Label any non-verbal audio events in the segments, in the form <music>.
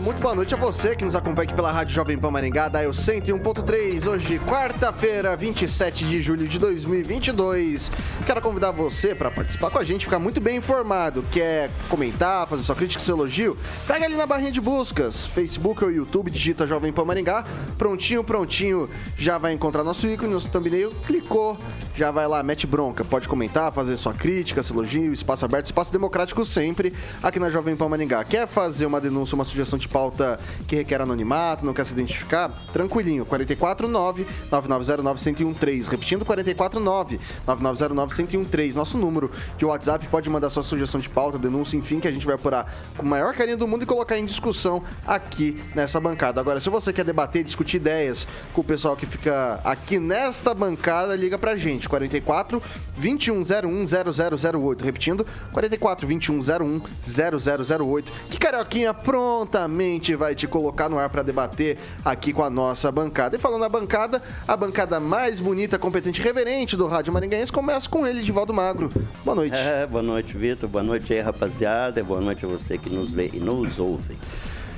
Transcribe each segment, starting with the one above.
muito boa noite a você que nos acompanha aqui pela Rádio Jovem Pan Maringá, da Eu 101.3, hoje, quarta-feira, 27 de julho de 2022. Quero convidar você para participar com a gente, ficar muito bem informado. Quer comentar, fazer sua crítica, seu elogio? Pega ali na barrinha de buscas, Facebook ou YouTube, digita Jovem Pan Maringá, prontinho, prontinho, já vai encontrar nosso ícone, nosso thumbnail, clicou, já vai lá, mete bronca, pode comentar, fazer sua crítica, seu elogio, espaço aberto, espaço democrático sempre, aqui na Jovem Pan Maringá. Quer fazer uma denúncia, uma sugestão de pauta que requer anonimato, não quer se identificar? Tranquilinho, 449 9909 1013. Repetindo, 449 9909 1013. Nosso número de WhatsApp pode mandar sua sugestão de pauta, denúncia, enfim, que a gente vai apurar com o maior carinho do mundo e colocar em discussão aqui nessa bancada. Agora, se você quer debater, discutir ideias com o pessoal que fica aqui nesta bancada, liga pra gente. 44 2101 0008. Repetindo, 44 2101 0008. Que carioquinha prontamente vai te colocar no ar para debater aqui com a nossa bancada. E falando na bancada, a bancada mais bonita, competente e reverente do Rádio Maringaense começa com ele, Divaldo Magro. Boa noite. É, boa noite, Vitor. Boa noite aí, rapaziada. Boa noite a você que nos vê e nos ouve.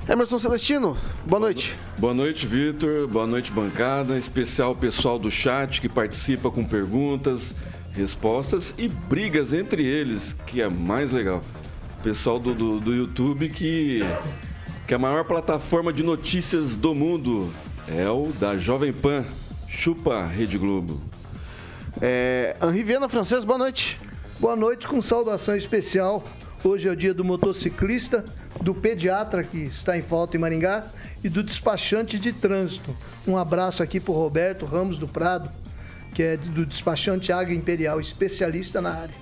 Emerson Celestino, boa noite. Boa noite, Vitor. Boa noite, bancada. Em especial o pessoal do chat que participa com perguntas, respostas e brigas entre eles, que é mais legal. Pessoal do, do, do YouTube que, que a maior plataforma de notícias do mundo é o da Jovem Pan. Chupa Rede Globo. É, Henri Viana Francês, boa noite. Boa noite, com saudação especial. Hoje é o dia do motociclista, do pediatra que está em falta em Maringá e do despachante de trânsito. Um abraço aqui para o Roberto Ramos do Prado, que é do despachante Águia Imperial, especialista na área.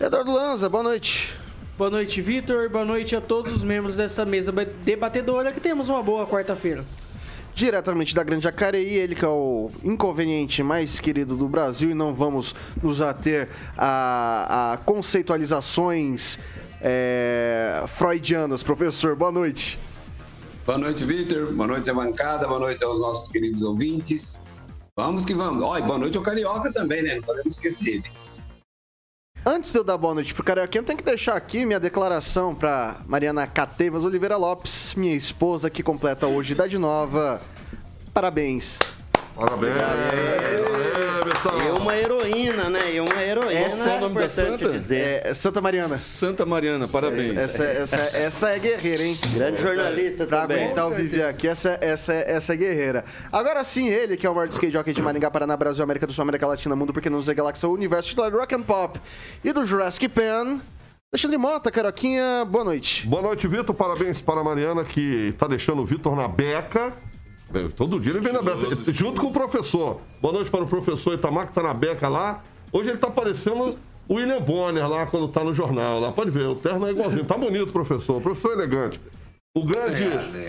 Eduardo Lanza, boa noite. Boa noite, Vitor. Boa noite a todos os membros dessa mesa debatedora que temos uma boa quarta-feira. Diretamente da Grande Jacareí, ele que é o inconveniente mais querido do Brasil e não vamos nos ater a, a conceitualizações é, freudianas. Professor, boa noite. Boa noite, Vitor. Boa noite à bancada. Boa noite aos nossos queridos ouvintes. Vamos que vamos. Olha, boa noite ao Carioca também, né? Não podemos esquecer ele. Antes de eu dar boa noite pro Carioquinha, eu tenho que deixar aqui minha declaração para Mariana Catevas Oliveira Lopes, minha esposa, que completa hoje idade nova. Parabéns. Parabéns. <laughs> E uma heroína, né? E uma heroína. Essa é o nome da santa? dizer. É, Santa Mariana. Santa Mariana, parabéns. Essa, essa, essa é guerreira, hein? Grande jornalista Pra também. aguentar o viver aqui, essa, essa, essa é guerreira. Agora sim, ele, que é o maior skate jockey de Maringá, Paraná, Brasil, América do Sul, América Latina, Mundo, porque não usa Galáxia, o Universo, titular do Rock and Pop e do Jurassic Pan. Alexandre Mota, Caroquinha, boa noite. Boa noite, Vitor. Parabéns para a Mariana, que tá deixando o Vitor na beca. É, Todo dia ele vem na beca, junto com o professor. Boa noite para o professor Itamar, que tá na beca lá. Hoje ele tá parecendo o William Bonner lá, quando tá no jornal. Lá pode ver, o terno é igualzinho. Tá bonito, professor. Professor elegante. O grande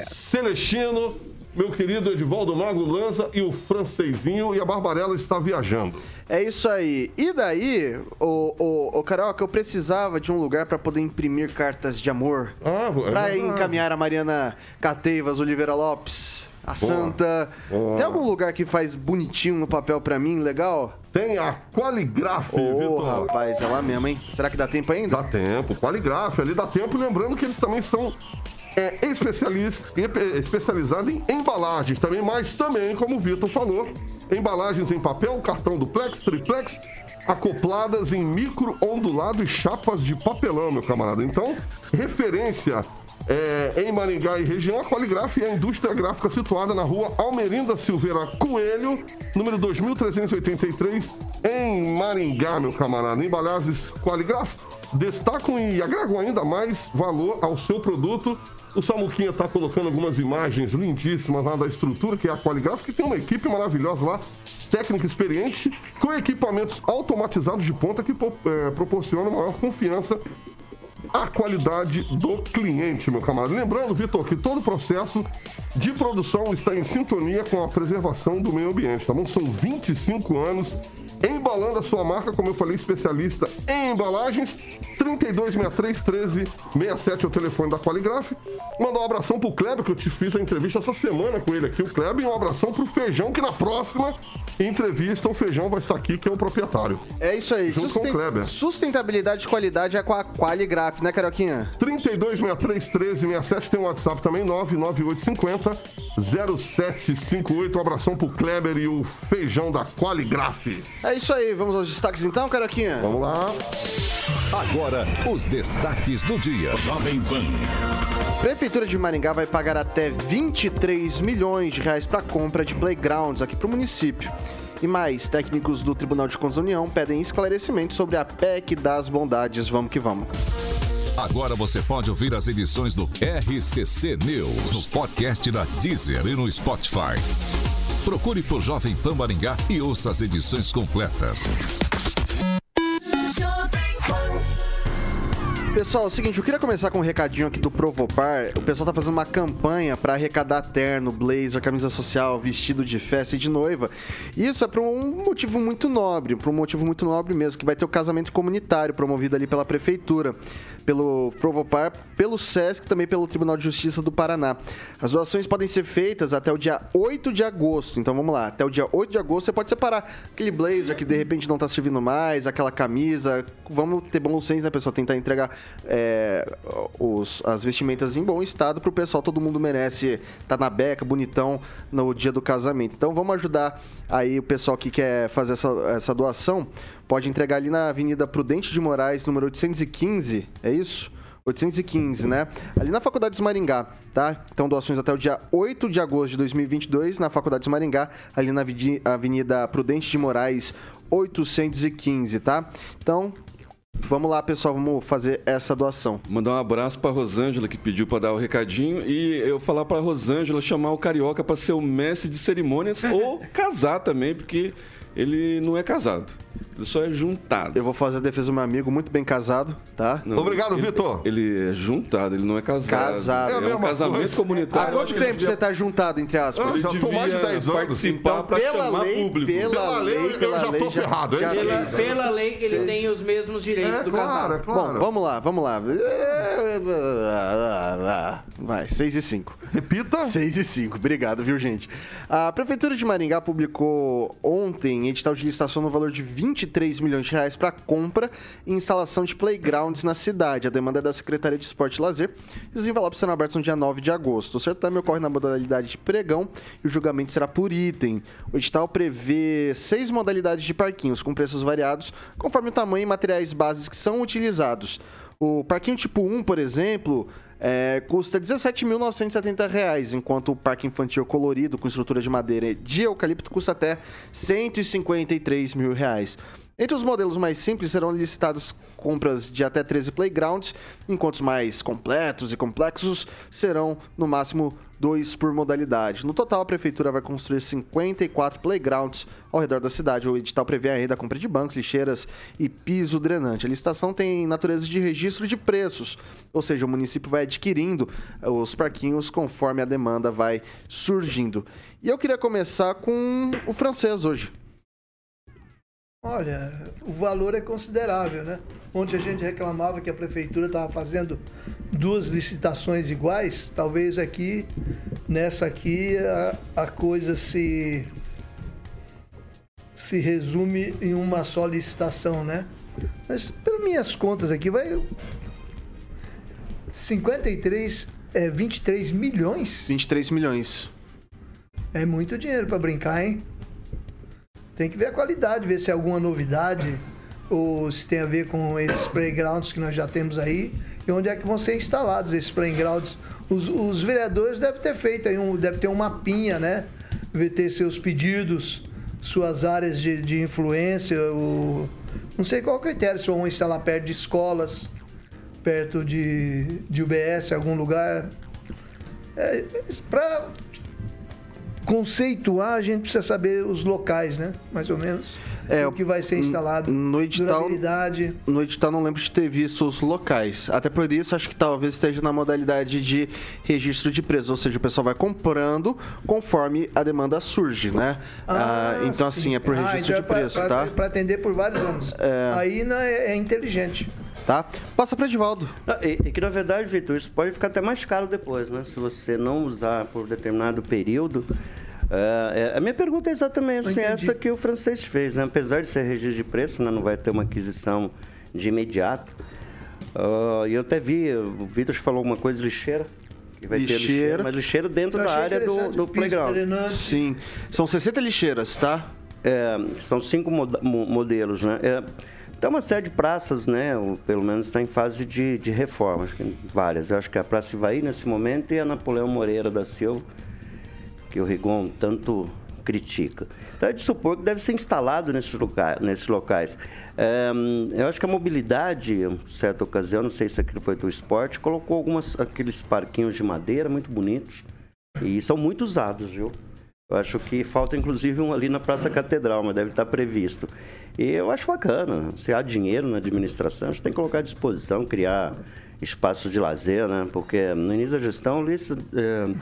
Celestino, meu querido Edivaldo Mago Lanza e o francesinho e a Barbarella está viajando. É isso aí. E daí, o, o, o Carioca, eu precisava de um lugar pra poder imprimir cartas de amor. Ah, é Pra encaminhar a Mariana Cateivas Oliveira Lopes, a Santa. Boa. Tem algum lugar que faz bonitinho no papel pra mim, legal? Tem a Qualigraf, Ô, Vitor. rapaz, é lá mesmo, hein? Será que dá tempo ainda? Dá tempo, Qualigraf, ali dá tempo. Lembrando que eles também são é, especialis- e- especializados em embalagens também, mas também, como o Vitor falou, embalagens em papel, cartão duplex, triplex, acopladas em micro ondulado e chapas de papelão, meu camarada. Então, referência é, em Maringá e região, a Qualigraf é a indústria gráfica situada na rua Almerinda Silveira Coelho, número 2383, em Maringá, meu camarada. Embalagens Qualigraf destacam e agregam ainda mais valor ao seu produto. O Samuquinha está colocando algumas imagens lindíssimas lá da estrutura, que é a Qualigraf, que tem uma equipe maravilhosa lá, técnica experiente, com equipamentos automatizados de ponta que eh, proporcionam maior confiança à qualidade do cliente, meu camarada. Lembrando, Vitor, que todo o processo de produção está em sintonia com a preservação do meio ambiente, tá bom? São 25 anos embalando a sua marca, como eu falei, especialista em embalagens. 3263 1367 é o telefone da Qualigraf. Mandar um abração pro Kleber, que eu te fiz a entrevista essa semana com ele aqui, o Kleber, e um abração pro Feijão, que na próxima entrevista o Feijão vai estar aqui, que é o proprietário. É isso aí. Junto com o Kleber. Sustentabilidade e qualidade é com a Qualigraf, né, Carioquinha? 3263 1367 tem um WhatsApp também, 99850 0758. Um abração pro Kleber e o Feijão da Qualigraf. É isso aí. Vamos aos destaques então, Carioquinha? Vamos lá. Agora, os destaques do dia. Jovem Pan. Prefeitura de Maringá vai pagar até 23 milhões de reais para compra de playgrounds aqui para o município. E mais, técnicos do Tribunal de Contas da União pedem esclarecimento sobre a PEC das bondades. Vamos que vamos. Agora você pode ouvir as edições do RCC News no podcast da Deezer e no Spotify. Procure por Jovem Pan Maringá e ouça as edições completas. Pessoal, é o seguinte, eu queria começar com um recadinho aqui do Provopar. O pessoal tá fazendo uma campanha para arrecadar terno, blazer, camisa social, vestido de festa e de noiva. Isso é por um motivo muito nobre, por um motivo muito nobre mesmo, que vai ter o casamento comunitário promovido ali pela prefeitura, pelo Provopar, pelo SESC e também pelo Tribunal de Justiça do Paraná. As doações podem ser feitas até o dia 8 de agosto. Então vamos lá, até o dia 8 de agosto você pode separar aquele blazer que de repente não tá servindo mais, aquela camisa. Vamos ter bom senso, né, pessoal? Tentar entregar é, os, as vestimentas em bom estado pro pessoal. Todo mundo merece estar tá na beca, bonitão, no dia do casamento. Então vamos ajudar aí o pessoal que quer fazer essa, essa doação. Pode entregar ali na Avenida Prudente de Moraes, número 815, é isso? 815, né? Ali na Faculdade de Maringá, tá? Então, doações até o dia 8 de agosto de 2022, na Faculdade de Maringá, ali na Avenida Prudente de Moraes, 815, tá? Então, Vamos lá, pessoal, vamos fazer essa doação. Mandar um abraço para Rosângela que pediu para dar o recadinho e eu falar para Rosângela chamar o carioca para ser o mestre de cerimônias <laughs> ou casar também, porque ele não é casado. Ele só é juntado. Eu vou fazer a defesa do meu amigo, muito bem casado, tá? Não, Obrigado, ele- Vitor. Ele é juntado, ele não é casado. Casado. É a É, um casamento coisa. Há comunitário. Eu quanto tempo devia- você tá juntado, entre aspas? Eu já tô mais de devia 10 anos. participar Então, para pela chamar lei, público. pela, Pela lei, lei, eu pela já lei, tô ferrado, é já isso aí. Pela, fez. pela lei, ele tem os mesmos direitos É, do claro, casal. é claro. Bom, vamos lá, vamos lá. Vai, 6 e 5. Repita. 6 e 5, obrigado, viu, gente? A Prefeitura de Maringá publicou ontem edital de licitação no valor de 23 milhões de reais para compra e instalação de playgrounds na cidade. A demanda é da Secretaria de Esporte e Lazer. E os envelopes serão abertos no dia 9 de agosto. O certame ocorre na modalidade de pregão e o julgamento será por item. O edital prevê seis modalidades de parquinhos com preços variados conforme o tamanho e materiais bases que são utilizados. O parquinho tipo 1, por exemplo, é, custa R$ 17.970, enquanto o parque infantil colorido com estrutura de madeira de eucalipto custa até 153 mil reais. Entre os modelos mais simples serão licitadas compras de até 13 playgrounds, enquanto os mais completos e complexos serão no máximo dois por modalidade. No total, a prefeitura vai construir 54 playgrounds ao redor da cidade. O edital prevê ainda a compra de bancos, lixeiras e piso drenante. A licitação tem natureza de registro de preços, ou seja, o município vai adquirindo os parquinhos conforme a demanda vai surgindo. E eu queria começar com o francês hoje. Olha, o valor é considerável, né? Ontem a gente reclamava que a prefeitura estava fazendo duas licitações iguais. Talvez aqui, nessa aqui, a, a coisa se se resume em uma só licitação, né? Mas pelas minhas contas aqui, vai 53, é 23 milhões. 23 milhões. É muito dinheiro para brincar, hein? Tem que ver a qualidade, ver se é alguma novidade ou se tem a ver com esses playgrounds que nós já temos aí e onde é que vão ser instalados esses playgrounds. Os, os vereadores devem ter feito aí, um, deve ter um mapinha, né? Ter seus pedidos, suas áreas de, de influência, o, não sei qual critério, se vão instalar perto de escolas, perto de, de UBS, algum lugar. É, conceituar, a gente precisa saber os locais, né? Mais ou menos. É, o que vai ser instalado. No edital, no edital não lembro de ter visto os locais. Até por isso, acho que talvez esteja na modalidade de registro de preços. Ou seja, o pessoal vai comprando conforme a demanda surge, né? Ah, então, sim. assim, é por Ah, registro então é de pra- preço, pra, tá? Para atender por vários anos. Aí né, é, é inteligente. Tá? Passa para Edivaldo. Ah, E, e que na verdade, Vitor, isso pode ficar até mais caro depois, né? Se você não usar por determinado período. É, é, a minha pergunta é exatamente assim, essa que o francês fez, né? Apesar de ser registro de preço, né? não vai ter uma aquisição de imediato. Ah, E eu até vi, o Vitor falou uma coisa de lixeira. Que vai ter Lixeira. lixeira, mas lixeira dentro da área do, do playground. Sim. São 60 lixeiras, tá? É, são cinco modelos, né? É, tem uma série de praças, né? Pelo menos está em fase de, de reforma, várias. Eu acho que a Praça Ivaí nesse momento e a Napoleão Moreira da Silva, que o Rigon tanto critica. Então é de supor que deve ser instalado nesses, loca nesses locais. É, eu acho que a mobilidade, em certa ocasião, não sei se aquilo foi do esporte, colocou algumas aqueles parquinhos de madeira muito bonitos. E são muito usados, viu? Eu acho que falta inclusive um ali na Praça Catedral, mas deve estar previsto. E eu acho bacana. Se há dinheiro na administração, a gente tem que colocar à disposição, criar espaços de lazer, né? Porque no início da gestão, é,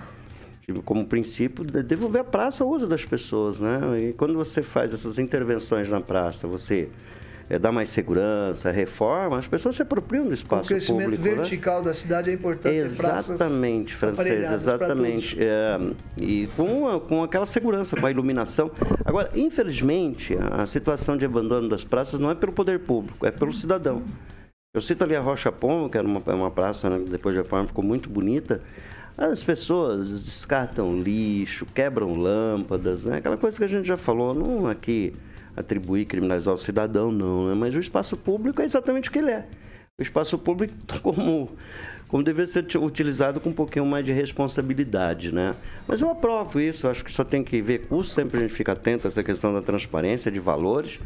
tive como princípio de devolver a praça ao uso das pessoas, né? E quando você faz essas intervenções na praça, você é, dá mais segurança, reforma, as pessoas se apropriam do O espaço crescimento público, né? vertical da cidade é importante. praças Exatamente, francês, exatamente. É, e com, a- com aquela segurança, com a iluminação. Agora, infelizmente, a situação de abandono das praças não é pelo poder público, é pelo cidadão. Eu cito ali a Rocha Pombo, que era uma, uma praça, né, depois da reforma ficou muito bonita. As pessoas descartam lixo, quebram lâmpadas, né? aquela coisa que a gente já falou, não aqui atribuir, criminalizar o cidadão, não, né? mas o espaço público é exatamente o que ele é. O espaço público <laughs> como, como deveria ser uti- utilizado com um pouquinho mais de responsabilidade, né? Mas eu aprovo isso, acho que só tem que ver custo, sempre a gente fica atento a essa questão da transparência, de valores,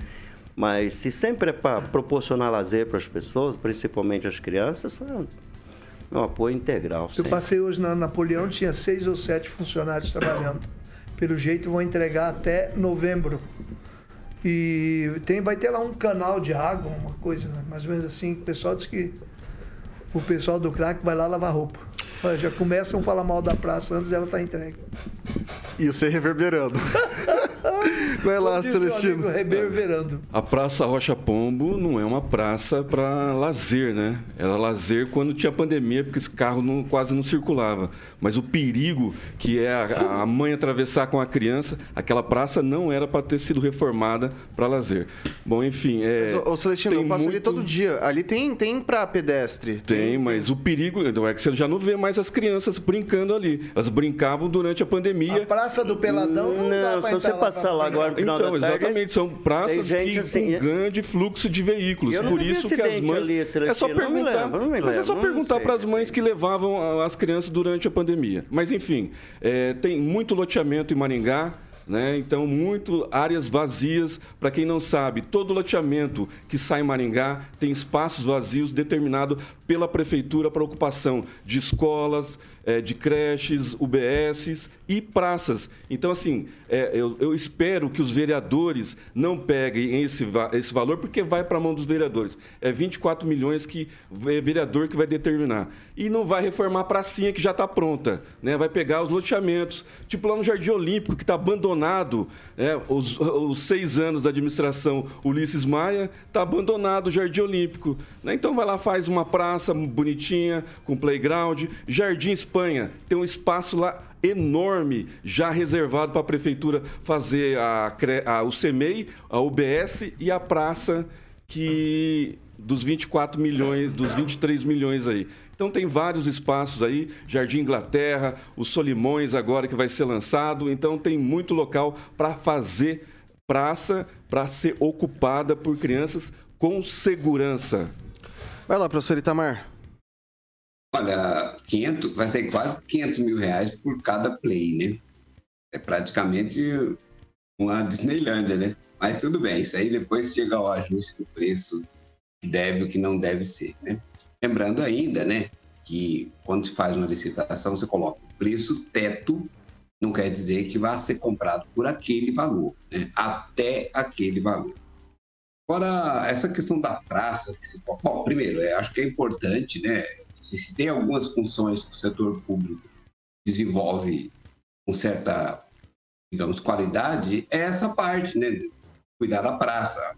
mas se sempre é para proporcionar lazer para as pessoas, principalmente as crianças, é um apoio integral. Eu sempre. passei hoje na Napoleão, tinha seis ou sete funcionários trabalhando. Pelo jeito vão entregar até novembro. E tem, vai ter lá um canal de água, uma coisa mais ou menos assim. O pessoal diz que o pessoal do crack vai lá lavar roupa. Já começam a falar mal da praça antes dela estar entregue. E você reverberando. <laughs> Vai lá, Celestino. reverberando. A Praça Rocha Pombo não é uma praça para lazer, né? Era lazer quando tinha pandemia, porque esse carro não- quase não circulava. Mas o perigo que é a, a mãe atravessar com a criança, aquela praça não era para ter sido reformada para lazer. Bom, enfim, é. Mas, ô, ô, Celestino, tem eu passo ali muito- todo dia. Ali tem, tem pra pedestre. Tem, mas o perigo então, é que você já não vê mais as crianças brincando ali. Elas brincavam durante a pandemia. A Praça do Peladão não, dá Não, pra se você entrar lá passar lá agora no final Então, exatamente, são praças que assim, com grande fluxo de veículos. Por isso que as mães. ali, é só perguntar. lembro, me mas é só lembro, perguntar para as mães que levavam as crianças durante a pandemia. Mas enfim, é, tem muito loteamento em Maringá. Né? Então, muito áreas vazias. Para quem não sabe, todo loteamento que sai em Maringá tem espaços vazios determinados pela prefeitura para ocupação de escolas, eh, de creches, UBSs e praças. Então, assim, eh, eu, eu espero que os vereadores não peguem esse, esse valor, porque vai para a mão dos vereadores. É 24 milhões que é vereador que vai determinar. E não vai reformar a pracinha que já está pronta. Né? Vai pegar os loteamentos, tipo lá no Jardim Olímpico, que está abandonado. né? Os, os seis anos da administração Ulisses Maia, está abandonado o Jardim Olímpico. né? Então vai lá, faz uma praça bonitinha, com playground. Jardim Espanha, tem um espaço lá enorme já reservado para a prefeitura fazer a, a- o CEMEI, a UBS e a praça que dos 24 milhões, dos 23 milhões aí. Então tem vários espaços aí, Jardim Inglaterra, o Solimões agora que vai ser lançado, então tem muito local para fazer praça para ser ocupada por crianças com segurança. Vai lá, professor Itamar. Olha, 500, vai ser quase 500 mil reais por cada play, né? É praticamente uma Disneylândia, né? Mas tudo bem, isso aí depois chega ao ajuste do preço que deve o que não deve ser, né? Lembrando ainda, né, que quando se faz uma licitação, você coloca o preço teto, não quer dizer que vai ser comprado por aquele valor, né? Até aquele valor. Agora, essa questão da praça, que se... bom, primeiro, eu acho que é importante, né? Se, se tem algumas funções que o setor público desenvolve com certa, digamos, qualidade, é essa parte, né? Cuidar da praça.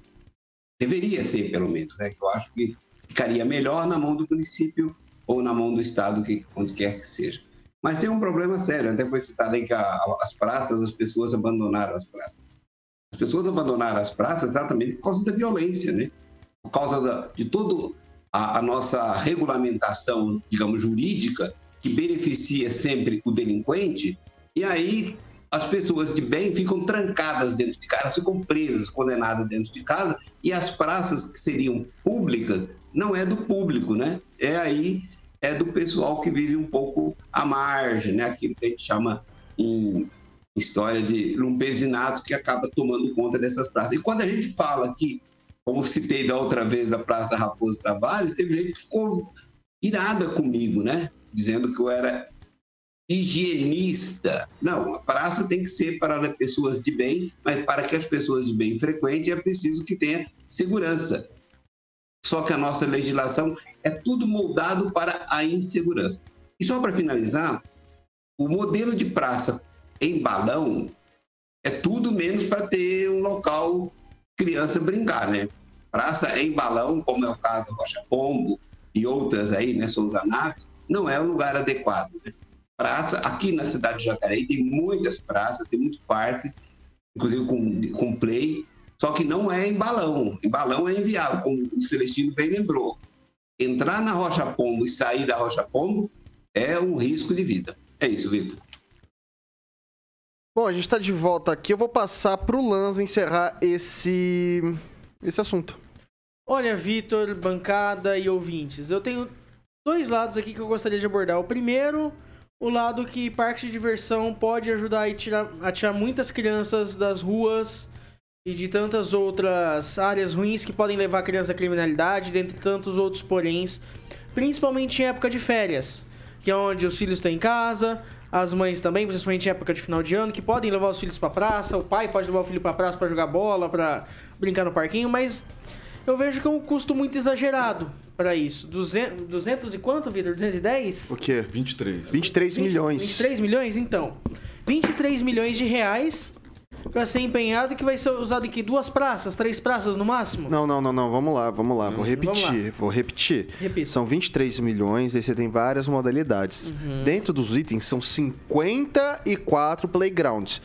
Deveria ser, pelo menos, né? Eu acho que ficaria melhor na mão do município ou na mão do Estado, que, onde quer que seja. Mas tem um problema sério, até foi citado aí que a, as praças, as pessoas abandonaram as praças. As pessoas abandonaram as praças exatamente por causa da violência, né? Por causa da, de toda a, a nossa regulamentação, digamos, jurídica, que beneficia sempre o delinquente, e aí as pessoas de bem ficam trancadas dentro de casa, ficam presas, condenadas dentro de casa, e as praças que seriam públicas não é do público, né? É aí é do pessoal que vive um pouco à margem, né? Aquilo que a gente chama em história de lumpesinato que acaba tomando conta dessas praças. E quando a gente fala que, como citei da outra vez da Praça Raposo Tavares, teve gente que ficou irada comigo, né? Dizendo que eu era higienista. Não, a praça tem que ser para pessoas de bem, mas para que as pessoas de bem frequentem é preciso que tenha segurança. Só que a nossa legislação é tudo moldado para a insegurança. E só para finalizar, o modelo de praça em balão é tudo menos para ter um local criança brincar, né? Praça em balão, como é o caso Rocha Pombo e outras aí, né, Souza Naves, não é um lugar adequado, né? Praça, aqui na cidade de Jacareí tem muitas praças, tem muitos parques, inclusive com, com play, só que não é em balão. Em balão é inviável, como o Celestino bem lembrou. Entrar na Rocha Pombo e sair da Rocha Pombo é um risco de vida. É isso, Vitor. Bom, a gente está de volta aqui. Eu vou passar para o Lanza encerrar esse, esse assunto. Olha, Vitor, bancada e ouvintes, eu tenho dois lados aqui que eu gostaria de abordar. O primeiro, o lado que parque de diversão pode ajudar a tirar, a tirar muitas crianças das ruas e de tantas outras áreas ruins que podem levar a criança à criminalidade, dentre tantos outros poréns, principalmente em época de férias, que é onde os filhos estão em casa, as mães também, principalmente em época de final de ano, que podem levar os filhos para praça, o pai pode levar o filho para praça para jogar bola, para brincar no parquinho, mas eu vejo que é um custo muito exagerado para isso. 200, 200 e quanto, Vitor? 210? O quê? 23. 23 20, milhões. 23 milhões, então. 23 milhões de reais para ser empenhado que vai ser usado em que duas praças, três praças no máximo? Não, não, não, não. Vamos lá, vamos lá. Vou repetir, lá. vou repetir. Repita. São 23 milhões, aí você tem várias modalidades. Uhum. Dentro dos itens são 54 playgrounds.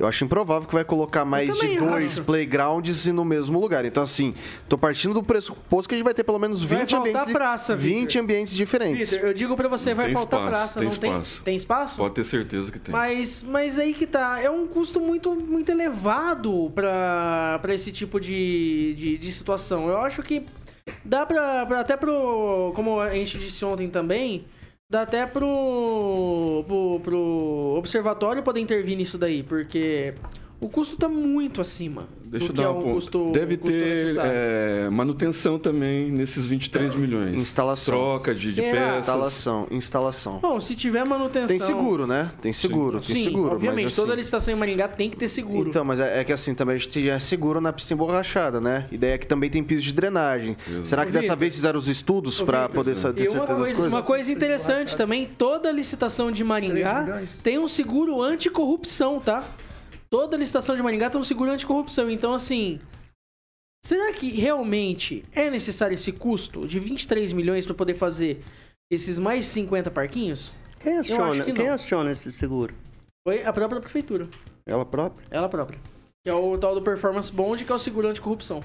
Eu acho improvável que vai colocar mais de dois acho. playgrounds no mesmo lugar. Então, assim, tô partindo do pressuposto que a gente vai ter pelo menos Vai 20 faltar ambientes, praça, Vitor. 20 ambientes diferentes. Vitor, eu digo para você, vai Tem faltar espaço, praça, tem não tem? espaço. Tem espaço? Pode ter certeza que tem. Mas, mas aí que tá, é um custo muito, muito elevado pra, pra esse tipo de, de, de situação. Eu acho que dá pra, pra até pro. Como a gente disse ontem também, dá até pro, pro, pro observatório poder intervir nisso daí, porque o custo tá muito acima Deixa do eu que dar é um ponto. custo Deve custo ter é, manutenção também nesses 23 milhões. Instalação. Troca de, de peças. Instalação, instalação. Bom, se tiver manutenção... Tem seguro, né? Tem seguro, tem Sim, seguro. obviamente, mas, toda assim, licitação em Maringá tem que ter seguro. Então, mas é, é que assim, também a gente já é seguro na pista emborrachada, né? Ideia é que também tem piso de drenagem. Será que Ô, dessa vez fizeram os estudos Vitor, poder ter uma certeza das coisa, coisas? uma coisa interessante também, toda licitação de Maringá 3 milhões. tem um seguro anticorrupção, tá? Toda licitação de Maringá tem um seguro anticorrupção. Então, assim, será que realmente é necessário esse custo de 23 milhões para poder fazer esses mais 50 parquinhos? Quem aciona, que quem aciona esse seguro? Foi a própria prefeitura, Ela própria? ela própria. Que é o tal do Performance Bond, que é o seguro anticorrupção.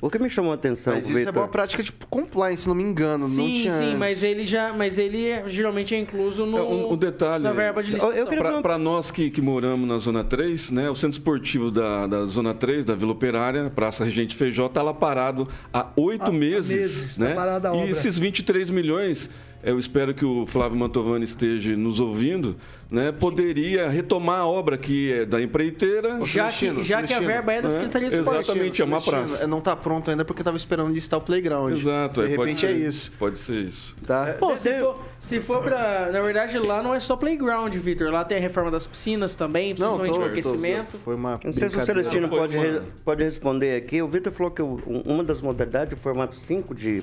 O que me chamou a atenção, Mas isso é Vitor, boa prática de compliance, se não me engano. não Sim, tinha sim, antes. mas ele já, mas ele é- geralmente é incluso no É, um, um detalhe. na verba de licitação. queria- Para nós que, que moramos na Zona 3, né, o centro esportivo da, da Zona 3, da Vila Operária, Praça Regente Feijó, está lá parado há oito meses. meses, tá né? parada a e esses 23 milhões eu espero que o Flávio Mantovani esteja nos ouvindo, né, poderia retomar a obra que é da empreiteira. Já, que, Celestino, já que a verba é da É, Secretaria de Esporte. exatamente. é uma praça. Não tá pronto ainda porque tava esperando listar o playground. Exato, De é, pode repente é ser. isso, Pode ser isso. tá? Bom, se for, se for pra. Na verdade, lá não é só playground, Vitor. Lá tem a reforma das piscinas também, Não, principalmente tô, o tô- aquecimento. foi uma Não sei se o. Celestino pode, re- pode responder aqui. O Vitor falou que o- uma das modalidades, o formato 5 de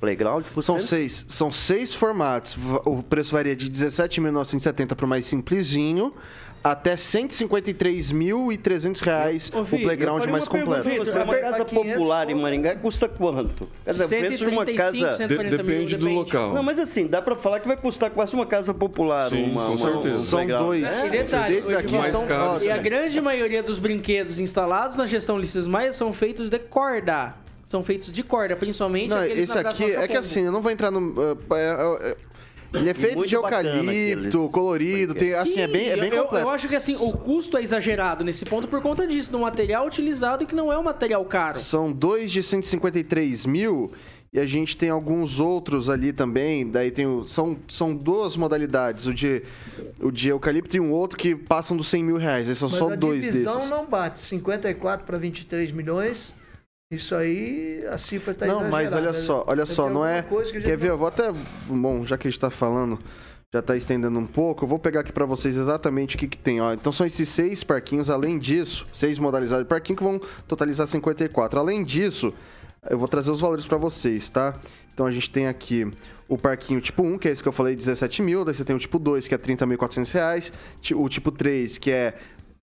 playground, por São cento- seis, são seis formatos. O preço varia de 17.970 para o mais simplesinho até 153.300 reais Ô, o Vitor, playground mais uma pergunta completo. Você, uma casa 500 popular em. Maringá custa quanto? Quer dizer, o preço de uma 135, casa... 140 De- mil, depende do local. Não, mas assim, dá pra falar que vai custar quase uma casa popular. Sim, uma, com uma- certeza. um São dois. E detalhe, Desse hoje daqui mais são caro. nossa, E a grande maioria dos brinquedos instalados na gestão Ulisses Maia são feitos de corda. São feitos de corda, principalmente Não, aqueles esse na Praça aqui é que assim, eu não vou entrar no. uh, é- é- ele é feito de eucalipto, colorido, tem, assim, é bem, é bem eu, completo. Eu acho que assim, o custo é exagerado nesse ponto por conta disso, do material utilizado que não é um material caro. São dois de 153 mil e a gente tem alguns outros ali também. Daí tem o, são, são duas modalidades, o de, o de eucalipto e um outro que passam dos 100 mil reais. Esses são Mas só a dois divisão desses. não bate. 54 para 23 milhões. Isso aí, a cifra está Não, mas olha só, olha só, não é. Quer ver? Eu vou até. Bom, já que a gente tá falando, já tá estendendo um pouco, eu vou pegar aqui pra vocês exatamente o que, que tem. Ó. Então são esses seis parquinhos, além disso, seis modalidades de parquinho que vão totalizar 54. Além disso, eu vou trazer os valores pra vocês, tá? Então a gente tem aqui o parquinho tipo 1, que é esse que eu falei, 17 mil. Daí você tem o tipo 2, que é 30.400 reais. O tipo 3, que é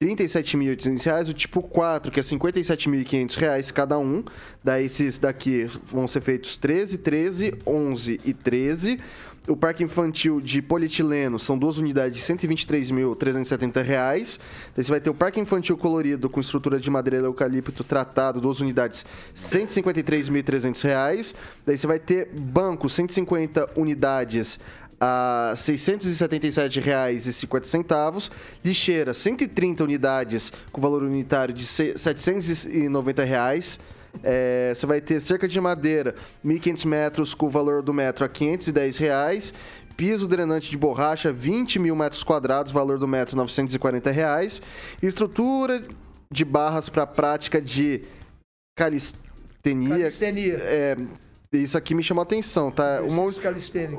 37.800 reais, o tipo 4, que é 57.500 reais cada um. Daí esses daqui vão ser feitos 13, 13, 11 e 13. O parque infantil de polietileno são duas unidades de 123.370 reais. Daí você vai ter o parque infantil colorido com estrutura de madeira eucalipto tratado, duas unidades, 153.300 reais. Daí você vai ter banco, 150 unidades a R$ 677,50. Lixeira, 130 unidades com valor unitário de 790 reais. É, você vai ter cerca de madeira, 1.500 metros com o valor do metro a 510 reais. Piso drenante de borracha, 20 mil metros quadrados, valor do metro 940 reais. Estrutura de barras para prática de calistenia. Calistenia. É, isso aqui me chamou a atenção, tá? Uma,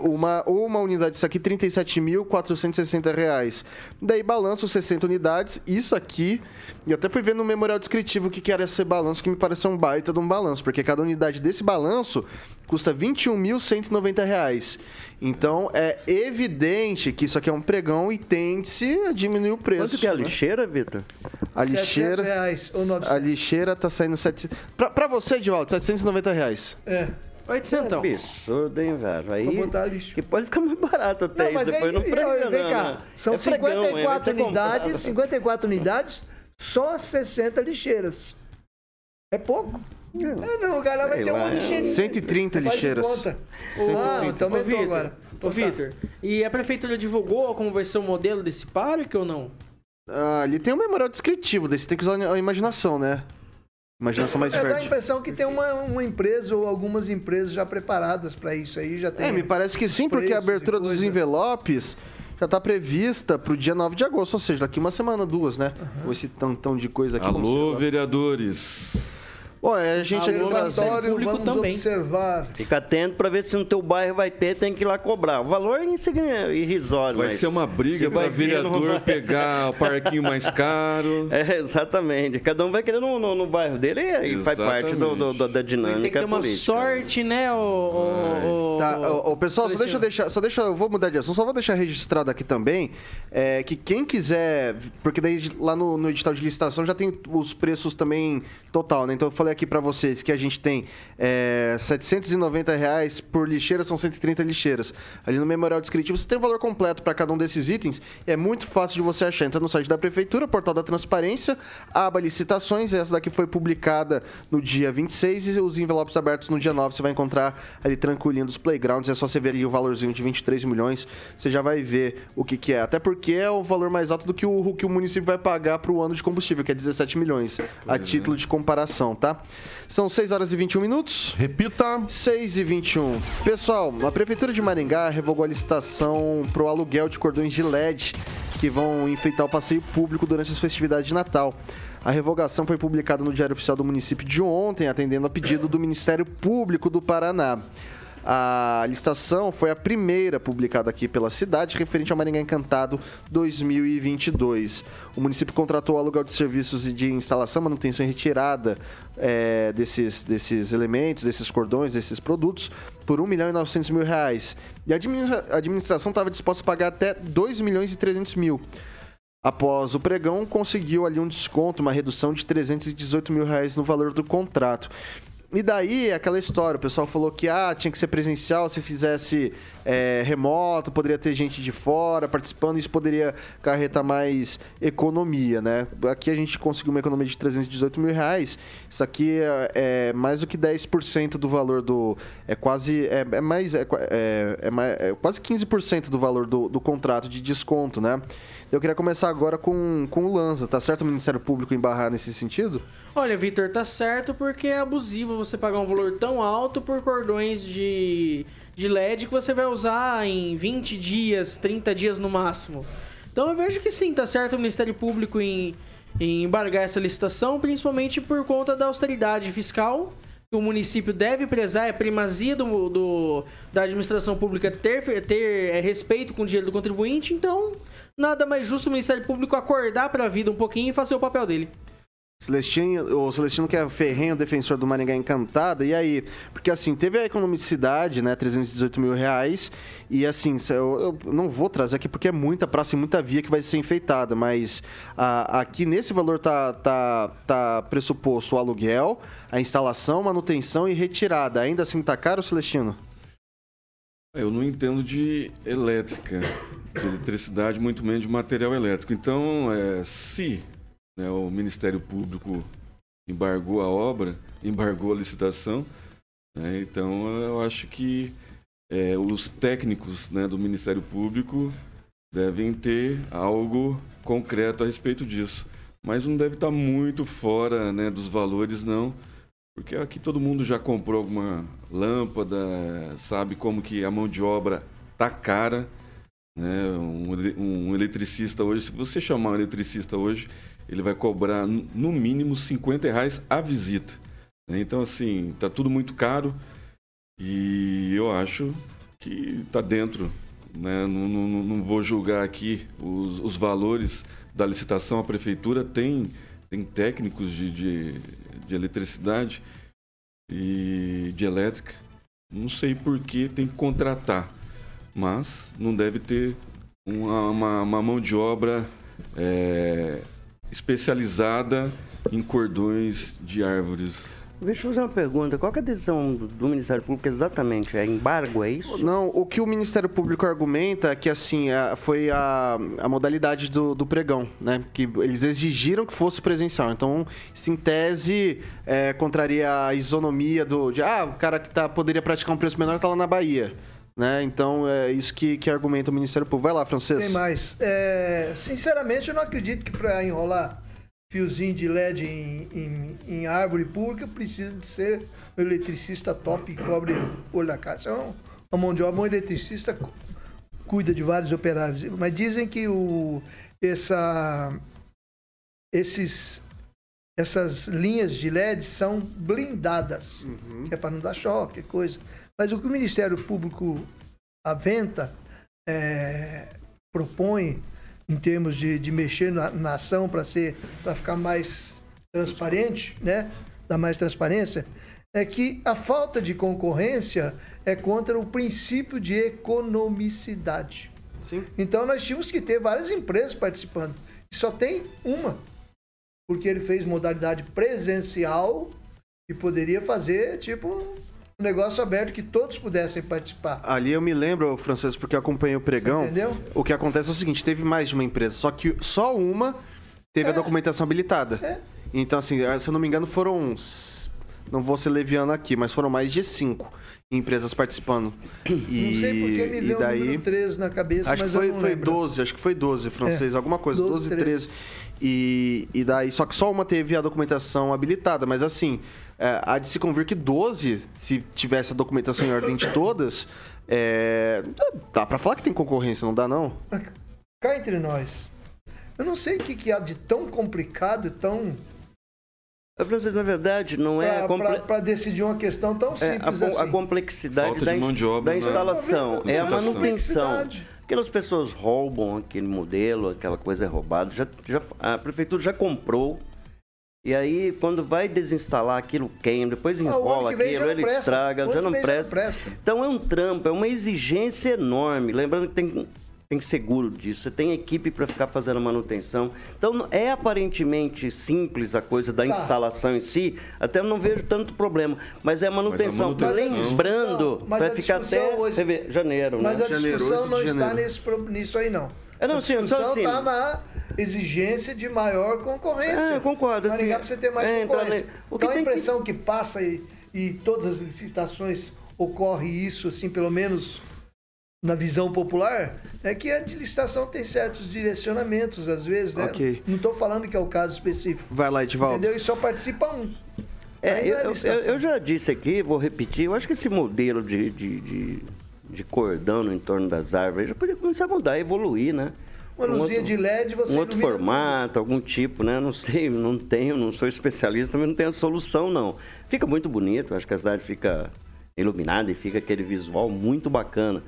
uma, uma unidade disso aqui, 37.460 reais. Daí balanço, 60 unidades. Isso aqui, e até fui ver no memorial descritivo o que, que era esse balanço, que me pareceu um baita de um balanço, porque cada unidade desse balanço custa 21.190 reais. Então é evidente que isso aqui é um pregão e tende-se a diminuir o preço. Quanto que é a né? lixeira, Vitor? A 700 lixeira. reais ou A 900. lixeira tá saindo 700. Pra, pra você, Edivaldo, 790 reais. É, 800. Absurdo, hein, velho? Aí. botar lixo. Que pode ficar mais barato até Não, isso. mas Depois aí, não prega, vem não, cá, né? são É pregão, hein? Vai 54 ser comprado. unidades, 54 unidades, só 60 lixeiras. É pouco? É, não, o cara vai ter lá, uma é. lixeirinha. 130 Faz de lixeiras. conta. 130. Ah, então Ô, aumentou Vitor, agora. Ô, Vitor, e a prefeitura divulgou como vai ser o modelo desse parque ou não? Ah, ali tem um memorial descritivo, daí você tem que usar a imaginação, né? Imaginação mais É, dá a impressão que tem uma, uma empresa ou algumas empresas já preparadas para isso aí, já tem. É, me parece que sim, porque a abertura dos envelopes já tá prevista pro dia 9 de agosto, ou seja, daqui uma semana, duas, né? Com esse tantão de coisa aqui. Alô, ver. vereadores. Bom, é, a gente aqui Alô, traz... Vitório, público vamos também. observar. Fica atento pra ver se no teu bairro vai ter, tem que ir lá cobrar. O valor é insigni- irrisório, Vai mas- ser uma briga para vereador vai. pegar o parquinho mais caro. <laughs> É, exatamente. Cada um vai querer no, no, no bairro dele e aí faz parte do, do- do- da Tem dinâmica que ter uma política. sorte, né, o... o, o- Tá, ô, ô, pessoal, só deixa deixar, só deixa, eu vou mudar de assunto, só vou deixar registrado aqui também, é, que quem quiser, porque daí lá no, no edital de licitação já tem os preços também total, né? Então eu falei aqui pra vocês que a gente tem é, 790 reais por lixeira, são 130 lixeiras. Ali no memorial descritivo você tem o valor completo para cada um desses itens, é muito fácil de você achar. Entra no site da prefeitura, portal da transparência, aba licitações, essa daqui foi publicada no dia 26 e os envelopes abertos no dia 9 você vai encontrar ali tranquilinho dos playgrounds, é só você ver ali o valorzinho de 23 milhões, você já vai ver o que que é. Até porque é o valor mais alto do que o, que o município vai pagar para o ano de combustível, que é 17 milhões, a título de comparação, tá? São 6 horas e 21 minutos. Repita. 6 e 21. Pessoal, a Prefeitura de Maringá revogou a licitação para o aluguel de cordões de LED que vão enfeitar o passeio público durante as festividades de Natal. A revogação foi publicada no Diário Oficial do município de ontem, atendendo a pedido do Ministério Público do Paraná. A licitação foi a primeira publicada aqui pela cidade, referente ao Maringá Encantado 2022. O município contratou o aluguel de serviços de instalação, manutenção e retirada é, desses, desses elementos, desses cordões, desses produtos, por 1 milhão e 900 mil reais. E a administração estava disposta a pagar até 2 milhões e 300 mil. Após o pregão, conseguiu ali um desconto, uma redução de 318 mil reais no valor do contrato. E daí, aquela história, o pessoal falou que ah, tinha que ser presencial, se fizesse é, remoto, poderia ter gente de fora participando, isso poderia carretar mais economia, né? Aqui a gente conseguiu uma economia de 318 mil reais, isso aqui é, é mais do que 10% do valor do... é quase... é, é mais... É, é, é, é quase 15% do valor do, do contrato de desconto, né? Eu queria começar agora com, com o Lanza. Tá certo o Ministério Público embarrar nesse sentido? Olha, Vitor, tá certo porque é abusivo você pagar um valor tão alto por cordões de, de LED que você vai usar em 20 dias, 30 dias no máximo. Então eu vejo que sim, tá certo o Ministério Público em, em embargar essa licitação, principalmente por conta da austeridade fiscal que o município deve prezar, é primazia do, do da administração pública ter, ter é, respeito com o dinheiro do contribuinte, então nada mais justo o Ministério Público acordar para a vida um pouquinho e fazer o papel dele. Celestino, o Celestino que é ferrenho defensor do Maringá Encantada, e aí? Porque assim, teve a economicidade, né, 318 mil reais, e assim, eu, eu não vou trazer aqui porque é muita praça e muita via que vai ser enfeitada, mas a, aqui nesse valor tá, tá, tá pressuposto o aluguel, a instalação, manutenção e retirada. Ainda assim tá caro, Celestino? Eu não entendo de elétrica, de eletricidade, muito menos de material elétrico. Então, é, se né, o Ministério Público embargou a obra, <laughs> embargou a licitação, né, então eu acho que é, os técnicos né, do Ministério Público devem ter algo concreto a respeito disso. Mas não deve estar muito fora né, dos valores, não porque aqui todo mundo já comprou alguma lâmpada, sabe como que a mão de obra tá cara. Né? Um, um eletricista hoje, se você chamar um eletricista hoje, ele vai cobrar no mínimo 50 reais a visita. Né? Então, assim, tá tudo muito caro e eu acho que tá dentro. Né? Não, não, não vou julgar aqui os, os valores da licitação. A prefeitura tem, tem técnicos de, de de eletricidade e de elétrica. Não sei por que tem que contratar, mas não deve ter uma, uma, uma mão de obra é, especializada em cordões de árvores. Deixa eu fazer uma pergunta. Qual é a decisão do Ministério Público exatamente? É embargo, é isso? Não, o que o Ministério Público argumenta é que, assim, foi a, a modalidade do, do pregão, né? Que eles exigiram que fosse presencial. Então, em tese, é, contraria a isonomia do... De, ah, o cara que tá, poderia praticar um preço menor está lá na Bahia. Né? Então, é isso que, que argumenta o Ministério Público. Vai lá, Francês. Tem mais. É, sinceramente, eu não acredito que para enrolar fiozinho de LED em, em, em, árvore pública, precisa de ser um eletricista top que cobre o olho da casa. É uma mão de obra, um eletricista cuida de vários operários. Mas dizem que o, essa, esses, essas linhas de LED são blindadas, uhum. que é para não dar choque, coisa. Mas o que o Ministério Público aventa, é, propõe, em termos de, de mexer na, na ação para ser para ficar mais transparente, né? Dar mais transparência, é que a falta de concorrência é contra o princípio de economicidade. Sim. Então nós tínhamos que ter várias empresas participando. E só tem uma. Porque ele fez modalidade presencial e poderia fazer, tipo, um negócio aberto que todos pudessem participar. Ali eu me lembro, Francisco, porque eu acompanhei o pregão. Você entendeu? O que acontece é o seguinte: teve mais de uma empresa, só que só uma teve é. a documentação habilitada. É. Então, assim, ah, se eu não me engano, foram. Não vou ser leviano aqui, mas foram mais de cinco empresas participando. E, <coughs> não sei porque me veio daí, o número 13 na cabeça, acho mas que foi, foi 12, acho que foi 12 francês, é, alguma coisa, 12, 12 13. 13. E, e daí, só que só uma teve a documentação habilitada, mas assim, é, há de se convir que 12, se tivesse a documentação em ordem de todas, é, dá pra falar que tem concorrência, não dá não? Cá entre nós. Eu não sei o que, que há de tão complicado e tão. Ô, Francisco, na verdade, não é... Pra, comple- pra- pra decidir uma questão tão É, a, simples assim. a complexidade Falta da, de ins- mão de obra da na- instalação, é a manutenção. Aquelas pessoas roubam aquele modelo, aquela coisa é roubada. Já, já, a prefeitura já comprou. E aí, quando vai desinstalar aquilo, queima, depois Ah, enrola já aquilo, ele presta. estraga, já não vem já não presta. presta. Então é um trampo, é uma exigência enorme. Lembrando que tem, tem seguro disso, você tem equipe para ficar fazendo manutenção. Então é aparentemente simples a coisa da Tá. instalação em si, até eu não vejo tanto problema. Mas é a manutenção. manutenção- Lembrando, Mas vai a ficar até hoje- janeiro, Mas né? a Janeiro, discussão 8 de não está janeiro. nesse, nisso aí, não. É, não, a então, discussão assim- está na exigência de maior concorrência. É, concordo, assim, Maringá precisa ter mais é, entrar concorrência. ne- o que Então a tem que- impressão que... passa e, e todas as licitações ocorre isso, assim, pelo menos na visão popular, é que a de licitação tem certos direcionamentos, às vezes, né? Ok. Não estou falando que é o caso específico. Vai lá, Edivaldo. Entendeu? E só participa um. É, eu, é eu- licitação. eu já disse aqui, vou repetir, eu acho que esse modelo de, de, de, de cordão no entorno das árvores já poderia começar a mudar, evoluir, né? Uma Um luzinha outro- de LED, você um outro formato, algum tipo, né? Não sei, não tenho, não sou especialista, também não tenho a solução, não. Fica muito bonito, acho que a cidade fica iluminada e fica aquele visual muito bacana.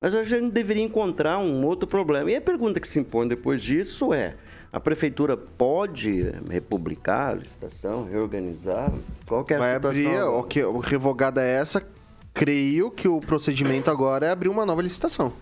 Mas a gente deveria encontrar um outro problema. E a pergunta que se impõe depois disso é: a prefeitura pode republicar a licitação, reorganizar? Qual que é a Vai situação? abrir, agora? o que revogada é essa? Creio que o procedimento agora é abrir uma nova licitação.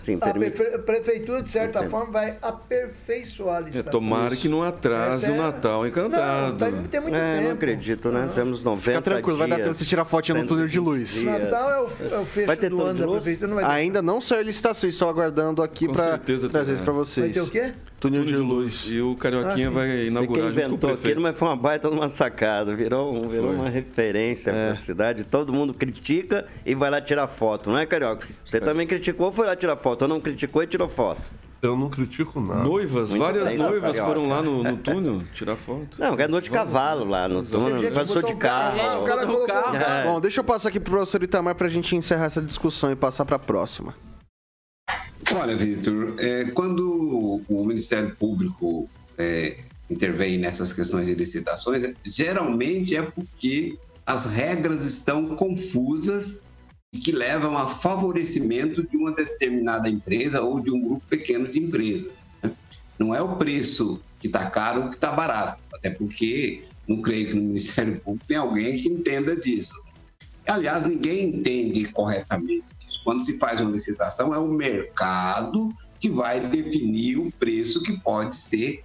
Sim, A prefe- prefeitura, de certa Entendo. forma, vai aperfeiçoar a É, licitação. tomara que não atrase Essa é- o Natal Encantado. Não, tem, tem muito É, tempo. não acredito, né? Temos 90 Fica tranquilo, vai dar tempo de você tirar fotinha no túnel de 120 luz. dias. Natal é o, é o fecho Vai ter do ano da prefeitura. Vai. Ainda não saiu a licitação, estou aguardando aqui para trazer isso para Vai vocês. ter o quê? Túnel de luz. E o Carioquinha Ah, vai inaugurar com o inventou aquilo, mas foi uma baita de uma sacada. Virou, um- virou Foi. uma referência É. pra cidade. Todo mundo critica e vai lá tirar foto, não é, Carioca? Você também criticou, foi lá tirar foto. Ou não criticou e tirou foto. Eu não critico nada. Noivas, Muito várias bem, noivas Carioca. foram lá no, no túnel tirar foto. Não, ganhou de cavalo lá no túnel. Passou de carro lá, carro. O cara colocou carro. carro. É. Bom, deixa eu passar aqui pro professor Itamar pra gente encerrar essa discussão e passar pra próxima. Olha, Vitor, é, quando o Ministério Público é, intervém nessas questões de licitações, geralmente é porque as regras estão confusas e que levam a favorecimento de uma determinada empresa ou de um grupo pequeno de empresas. né? Não é o preço que está caro que está barato, até porque não creio que no Ministério Público tem alguém que entenda disso. Aliás, ninguém entende corretamente isso. Quando se faz uma licitação, é o mercado que vai definir o preço que pode ser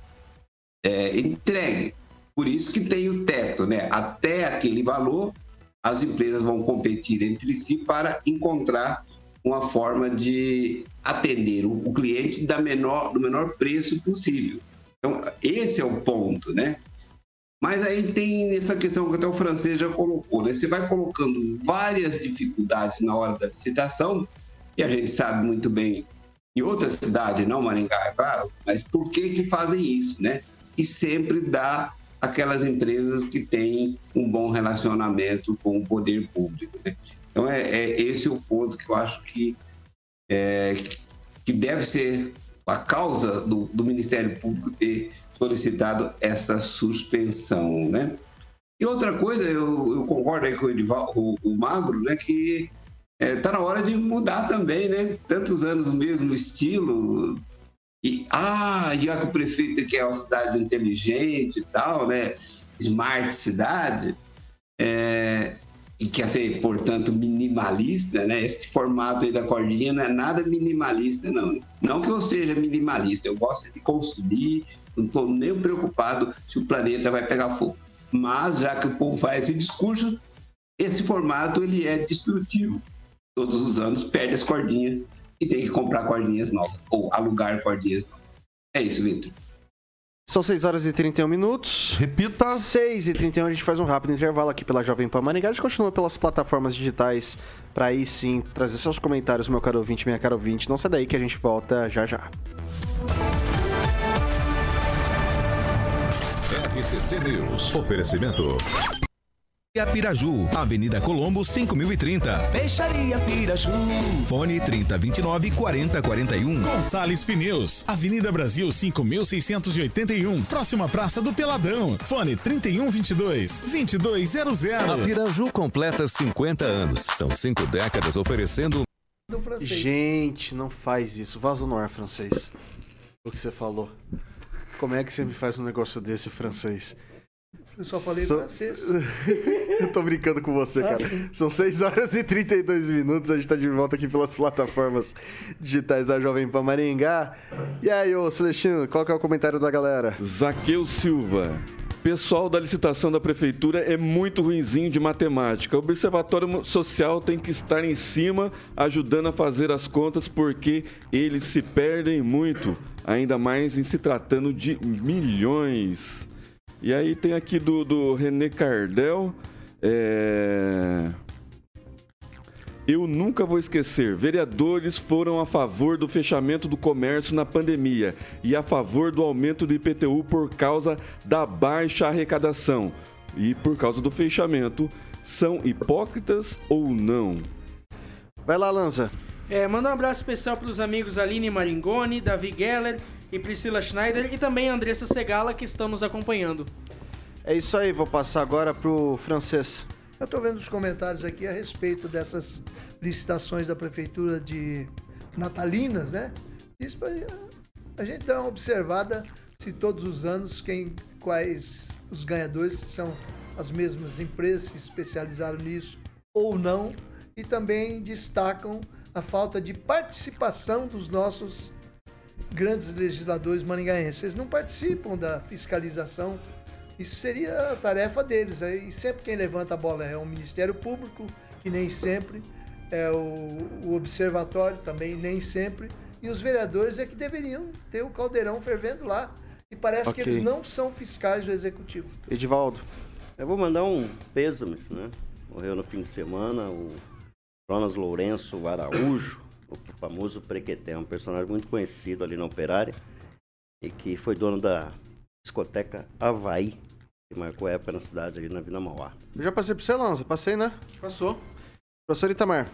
é, entregue. Por isso que tem o teto, né? Até aquele valor, as empresas vão competir entre si para encontrar uma forma de atender o, cliente da menor, do menor preço possível. Então, esse é o ponto, né? Mas aí tem essa questão que até o francês já colocou, né? Você vai colocando várias dificuldades na hora da licitação, e a gente sabe muito bem, em outras cidades, não Maringá, é claro, mas por que que fazem isso, né? E sempre dá aquelas empresas que têm um bom relacionamento com o poder público, né? Então, é, é esse o ponto que eu acho que, é, que deve ser a causa do, do Ministério Público ter solicitado essa suspensão, né? E outra coisa, eu, eu concordo aí com o, Edival, o, o Magro, né, que está na hora de mudar também, né? Tantos anos o mesmo estilo. E, ah, já que o prefeito quer uma cidade inteligente e tal, né? Smart cidade, é, e quer ser, portanto, minimalista, né? Esse formato aí da cordinha não é nada minimalista, não. Não que eu seja minimalista, eu gosto de consumir, não estou nem preocupado se o planeta vai pegar fogo. Mas, já que o povo faz esse discurso, esse formato ele é destrutivo. Todos os anos perde as cordinhas e tem que comprar cordinhas novas, ou alugar cordinhas novas. É isso, Vitor. São 6 horas e 31 minutos. Repita. 6 e 31 a gente faz um rápido intervalo aqui pela Jovem Pan Maringá. A gente continua pelas plataformas digitais para aí sim trazer seus comentários, meu caro ouvinte, minha cara ouvinte. Não sai daí que a gente volta já já. RCC News. Oferecimento. Piraju, Avenida Colombo, 5030. Peixaria Piraju. Fone 3029 4041. Gonçalves Pneus, Avenida Brasil 5681, próxima Praça do Peladão. Fone 3122 2200. A Piraju completa 50 anos. São cinco décadas oferecendo. Gente, não faz isso. Vaza no ar, francês. O que você falou. Como é que você me faz um negócio desse, francês? Eu só falei Só- francês. <laughs> Eu tô brincando com você, Ah, cara. sim. São 6 horas e 32 minutos. A gente tá de volta aqui pelas plataformas digitais da Jovem Pan Maringá. E aí, ô Celestino, qual que é o comentário da galera? Zaqueu Silva. Pessoal da licitação da prefeitura é muito ruinzinho de matemática. O Observatório Social tem que estar em cima, ajudando a fazer as contas, porque eles se perdem muito, ainda mais em se tratando de milhões. E aí tem aqui do, do René Cardel. é, Eu nunca vou esquecer. Vereadores foram a favor do fechamento do comércio na pandemia e a favor do aumento do IPTU por causa da baixa arrecadação. E por causa do fechamento, são hipócritas ou não? Vai lá, Lanza. É, manda um abraço especial para os amigos Aline Maringoni, Davi Geller e Priscila Schneider e também Andressa Segala que estão nos acompanhando. É isso aí, vou passar agora pro francês. Eu estou vendo os comentários aqui a respeito dessas licitações da prefeitura de natalinas, né? Isso pra a gente dar uma observada se todos os anos quem quais os ganhadores se são as mesmas empresas que se especializaram nisso ou não e também destacam a falta de participação dos nossos grandes legisladores maringaenses. Eles não participam da fiscalização. Isso seria a tarefa deles. Aí sempre quem levanta a bola é o Ministério Público, que nem sempre, é o, o Observatório também, nem sempre, e os vereadores é que deveriam ter o caldeirão fervendo lá. E parece que Ok. eles não são fiscais do Executivo. Edivaldo. Eu vou mandar um pêsames, né? Morreu no fim de semana o Jonas Lourenço Araújo, o famoso Prequeté, um personagem muito conhecido ali na Operária e que foi dono da discoteca Havaí, que marcou época na cidade ali na Vila Mauá. Eu já passei pro você, Lanza. Passei, né? Passou. Professor Itamar.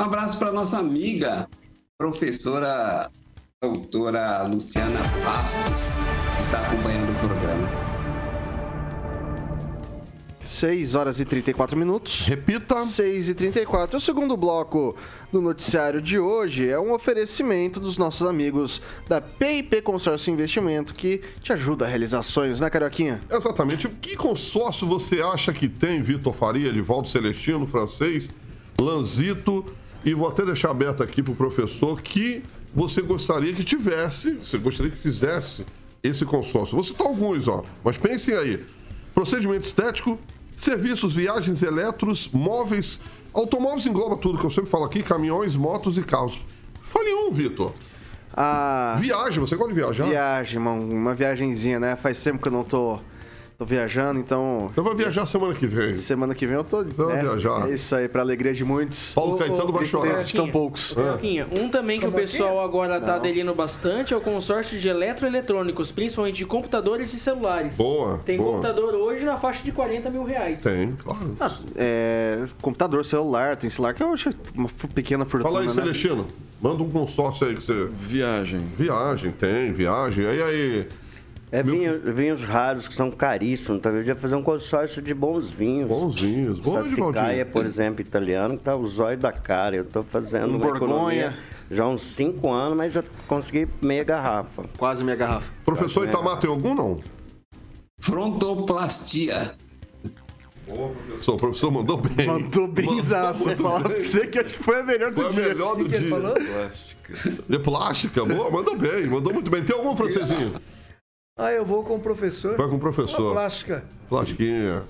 Um abraço para nossa amiga, professora doutora Luciana Bastos, que está acompanhando o programa. 6 horas e 34 minutos. Repita. 6 e 34. O segundo bloco do noticiário de hoje é um oferecimento dos nossos amigos da PIP Consórcio Investimento que te ajuda a realizar sonhos, né, Carioquinha? Exatamente. Que consórcio você acha que tem, Vitor Faria, Edivaldo Celestino, francês, Lanzito? E vou até deixar aberto aqui para o professor que você gostaria que tivesse, você gostaria que fizesse esse consórcio. Vou citar alguns, ó, mas pensem aí. Procedimento estético, serviços, viagens, eletros, móveis, automóveis engloba tudo que eu sempre falo aqui, caminhões, motos e carros. Fale um, Vitor. A Viagem, você gosta de viajar? viagem, uma, uma viagenzinha, né? Faz tempo que eu não tô, tô viajando, então Você vai viajar semana que vem. semana que vem eu tô. vai né? viajar. É isso aí, pra alegria de muitos. Paulo Caetano vai tristeza chorar. de tão poucos. Carioquinha, um também que o Como é que pessoal agora tá Não. aderindo bastante é o consórcio de eletroeletrônicos, principalmente de computadores e celulares. Boa, Tem boa. computador hoje na faixa de 40 mil reais. Tem, claro. É, computador, celular, tem celular que eu acho uma pequena fortuna, Fala aí, né? Celestino. Manda um consórcio aí que você. Viagem. Viagem, tem, viagem. Aí aí. É vinho- vinhos raros que são caríssimos, talvez ia fazer um consórcio de bons vinhos. Bons vinhos. Sassicaia, Edivaldinho. por exemplo, italiano, que tá o zóio da cara. Eu tô fazendo Um uma Borgonha. economia já há uns 5 anos, mas já consegui meia garrafa. Quase minha garrafa. Professor Itamar, tem algum não? Frontoplastia. Só o professor mandou bem. Mandou bem pra bem. você que acho que foi a melhor do Foi a dia. melhor do que ele dia. falou? De plástica, boa, mandou bem, mandou muito bem. Tem algum francesinho? Ah, eu vou com o professor. Vai com o Uma professor. plástica. Plastiquinha.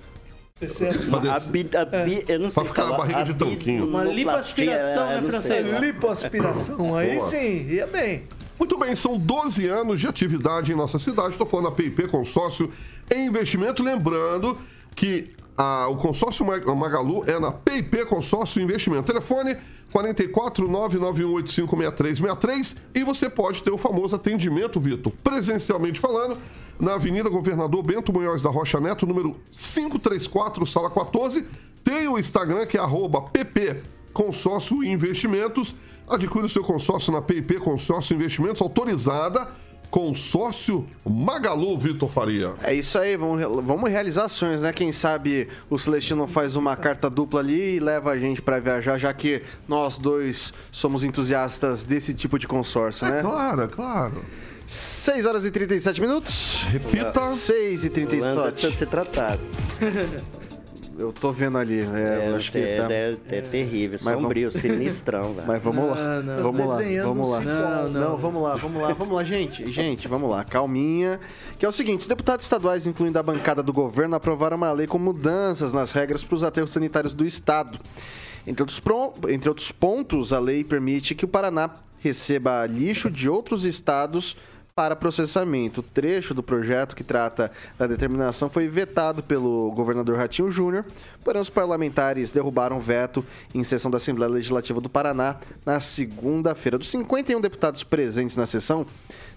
Excesso. Pra A descer. bi, a bi, eu não sei Pra ficar falar, a barriga de tanquinho. Uma lipoaspiração, né, francês? Lipoaspiração. Aí Boa. sim, ia bem. Muito bem, são 12 anos de atividade em nossa cidade. Estou falando da PIP Consórcio em Investimento. Lembrando que a- o consórcio Ma- Magalu é na PIP Consórcio Investimento. Telefone 44991856363 e você pode ter o famoso atendimento, Vitor, presencialmente falando, na Avenida Governador Bento Munhoz da Rocha Neto, número 534, sala 14. Tem o Instagram que é arroba PP Consórcio Investimentos. Adquire o seu consórcio na PIP Consórcio Investimentos, autorizada. Consórcio Magalu, Vitor Faria. É isso aí, vamos, vamos realizar sonhos, né? Quem sabe o Celestino faz uma carta dupla ali e leva a gente pra viajar, já que nós dois somos entusiastas desse tipo de consórcio, né? Claro, é claro. 6 horas e 37 minutos. Repita. 6 e Lanza 37. precisa ser tratado. <laughs> Eu tô vendo ali, é, eu acho que é, tá... é, é terrível, Mas sombrio, sinistrão, velho. Mas vamos lá, Não, não. vamos lá, vamos lá. Não, Não, não. vamos lá, vamos lá, vamos lá, gente. Gente, vamos lá, calminha. Que é o seguinte: os deputados estaduais, incluindo a bancada do governo, aprovaram uma lei com mudanças nas regras para os aterros sanitários do Estado. Entre outros, pro- entre outros pontos, a lei permite que o Paraná receba lixo de outros estados para processamento. O trecho do projeto que trata da determinação foi vetado pelo governador Ratinho Júnior, porém os parlamentares derrubaram o veto em sessão da Assembleia Legislativa do Paraná na segunda-feira. Dos 51 deputados presentes na sessão,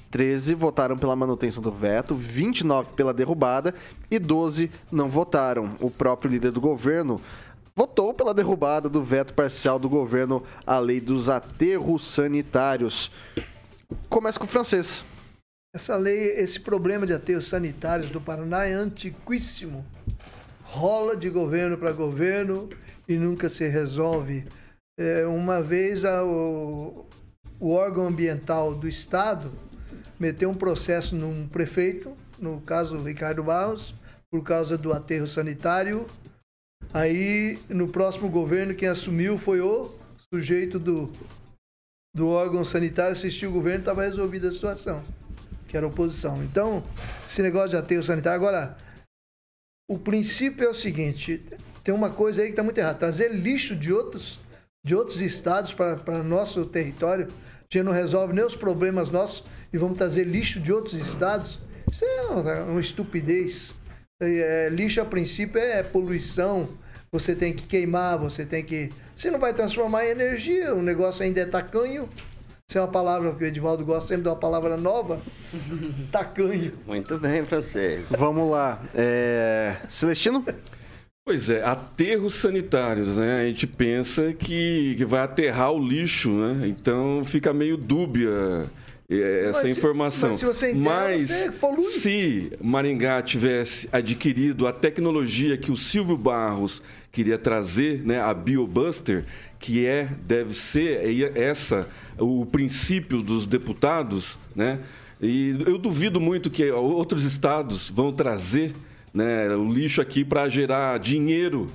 13 votaram pela manutenção do veto, 29 pela derrubada e 12 não votaram. O próprio líder do governo votou pela derrubada do veto parcial do governo à lei dos aterros sanitários. Começa com o francês. Essa lei, esse problema de aterros sanitários do Paraná é antiquíssimo. Rola de governo para governo e nunca se resolve. É, uma vez a- o, o órgão ambiental do Estado meteu um processo num prefeito, no caso Ricardo Barros, por causa do aterro sanitário. Aí, no próximo governo, quem assumiu foi o sujeito do, do órgão sanitário, assistiu o governo, estava resolvida a situação que era oposição. Então, esse negócio de aterro sanitário. Agora, o princípio é o seguinte: tem uma coisa aí que está muito errada. Trazer lixo de outros, de outros estados para nosso território, a gente não resolve nem os problemas nossos e vamos trazer lixo de outros estados. Isso é uma, uma estupidez. É, lixo, a princípio, é poluição. Você tem que queimar, você tem que. Você não vai transformar em energia, o negócio ainda é tacanho. Isso é uma palavra que o Edivaldo gosta sempre de uma palavra nova. <laughs> Tacanho. Muito bem, francês. Vamos lá. É... Celestino? Pois é, aterros sanitários, né? A gente pensa que, que vai aterrar o lixo, né? Então fica meio dúbia eh, essa Mas informação. mas se você Mas você se Maringá tivesse adquirido a tecnologia que o Silvio Barros queria trazer, né, a BioBuster, que é deve ser é essa o princípio dos deputados, né? E eu duvido muito que outros estados vão trazer né, o lixo aqui para gerar dinheiro.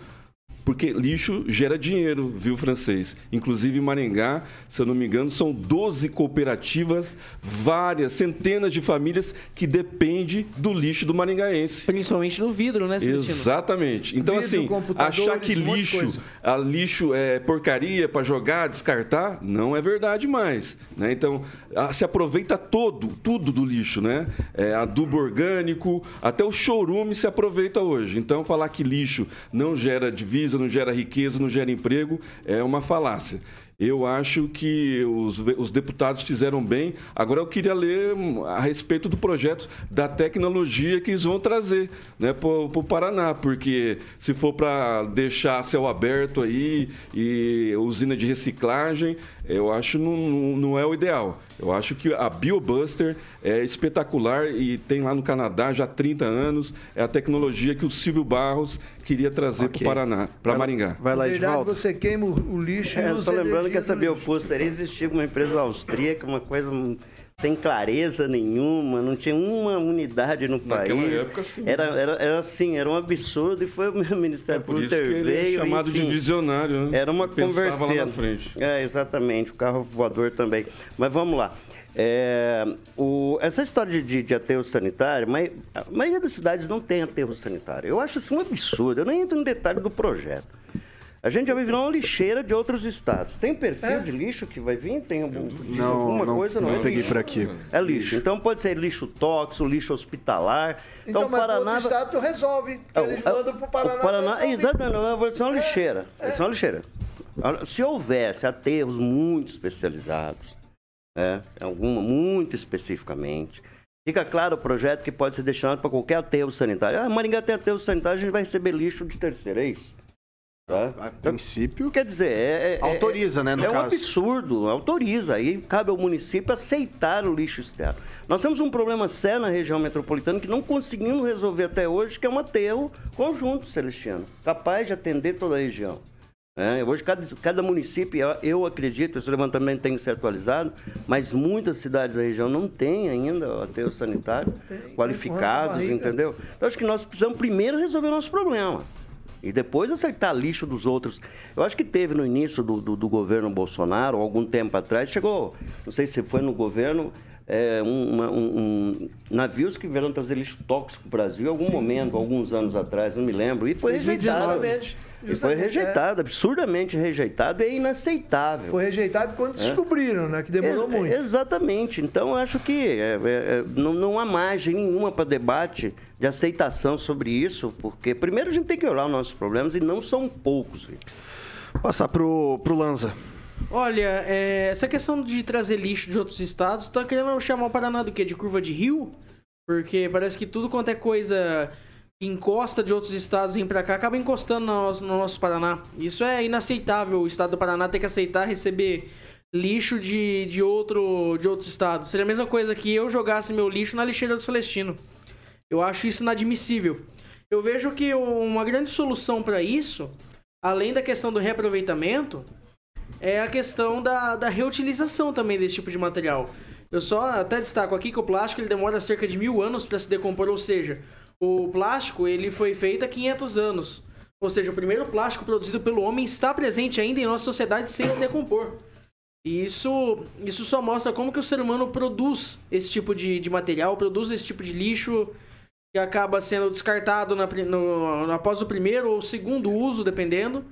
Porque lixo gera dinheiro, viu, francês? Inclusive em Maringá, se eu não me engano, são 12 cooperativas, várias, centenas de famílias que dependem do lixo do maringaense. Principalmente no vidro, né, Celestino? Exatamente. Então, Vidro, assim, achar que lixo, a lixo é porcaria para jogar, descartar, não é verdade mais. Né? Então, a- se aproveita todo, tudo do lixo, né? É, adubo orgânico, até o chorume se aproveita hoje. Então, falar que lixo não gera divisa, não gera riqueza, não gera emprego, é uma falácia. Eu acho que os, os deputados fizeram bem. Agora eu queria ler hum, a respeito do projeto da tecnologia que eles vão trazer né, para o Paraná, porque se for para deixar céu aberto aí e usina de reciclagem, eu acho não, não, não é o ideal. Eu acho que a BioBuster é espetacular e tem lá no Canadá já há 30 anos. É a tecnologia que o Silvio Barros queria trazer para Ok. o Paraná, para Maringá. Vai lá, Na verdade, Edvaldo. você queima o lixo e É, eu usa tô lembrando que essa. Bioposter existia uma empresa austríaca, uma coisa sem clareza nenhuma, não tinha uma unidade no Naquela país. época, sim. Era, era, era assim, era um absurdo e foi o meu <laughs> Ministério Por isso que é chamado de enfim. visionário, né? Era uma conversa. lá na frente. É, exatamente, o carro voador também. Mas vamos lá. É, o- essa história de, de, de aterro sanitário, mas a maioria das cidades não tem aterro sanitário. Eu acho isso um absurdo. Eu nem entro no detalhe do projeto. A gente já vai virar uma lixeira de outros estados. Tem perfil de lixo que vai vir? Tem algum, Não, alguma não, coisa? Não, não é peguei lixo. por aqui. É lixo. Então pode ser lixo tóxico, lixo hospitalar. Então, Então, mas Paraná. outro estado tu resolve. É, Eles o- mandam Paraná. O Paraná, resolve. exatamente, vai ser uma lixeira. Vai ser uma lixeira. Se houvesse aterros muito especializados, né, alguma, muito especificamente, fica claro o projeto que pode ser destinado para qualquer aterro sanitário. Ah, Maringá tem aterro sanitário, a gente vai receber lixo de terceira, é isso? Tá? A princípio, Quer dizer, é, é- autoriza, né, no é um caso. absurdo, autoriza. Aí cabe ao município aceitar o lixo externo. Nós temos um problema sério na região metropolitana que não conseguimos resolver até hoje, que é um aterro conjunto celestiano, capaz de atender toda a região. É, hoje, cada, cada município, eu- acredito, esse levantamento tem que ser atualizado, mas muitas cidades da região não têm ainda aterro sanitário qualificados, barriga. entendeu? Então, acho que nós precisamos primeiro resolver o nosso problema. E depois acertar lixo dos outros. Eu acho que teve no início do, do, do governo Bolsonaro, algum tempo atrás, chegou, não sei se foi no governo, é, um, uma- um- navios que vieram trazer lixo tóxico para o Brasil em algum momento, alguns anos atrás, não me lembro, e foi rejeitado. 2019. E foi Justamente, é. rejeitado, absurdamente rejeitado e é inaceitável. Foi rejeitado quando descobriram, né? Que demorou É, muito. Exatamente. Então, eu acho que é, é, é, não, não há margem nenhuma para debate de aceitação sobre isso, porque primeiro a gente tem que olhar os nossos problemas e não são poucos. Passar pro, pro Lanza. Olha, é, essa questão de trazer lixo de outros estados, tá querendo chamar o Paraná do quê? De curva de rio? Porque parece que tudo quanto é coisa encosta de outros estados vem pra cá, acaba encostando no nosso, no nosso Paraná. Isso é inaceitável, o estado do Paraná ter que aceitar receber lixo de, de, outro, de outro estado. Seria a mesma coisa que eu jogasse meu lixo na lixeira do Celestino. Eu acho isso inadmissível. Eu vejo que uma grande solução para isso, além da questão do reaproveitamento, é a questão da, da reutilização também desse tipo de material. Eu só até destaco aqui que o plástico ele demora cerca de mil anos para se decompor, ou seja, o plástico ele foi feito há 500 anos. Ou seja, o primeiro plástico produzido pelo homem está presente ainda em nossa sociedade sem se decompor. E isso, isso só mostra como que o ser humano produz esse tipo de, de material, produz esse tipo de lixo que acaba sendo descartado na, no- no- após o primeiro ou segundo uso, dependendo,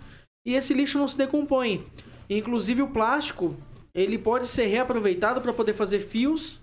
e esse lixo não se decompõe. Inclusive o plástico, ele pode ser reaproveitado para poder fazer fios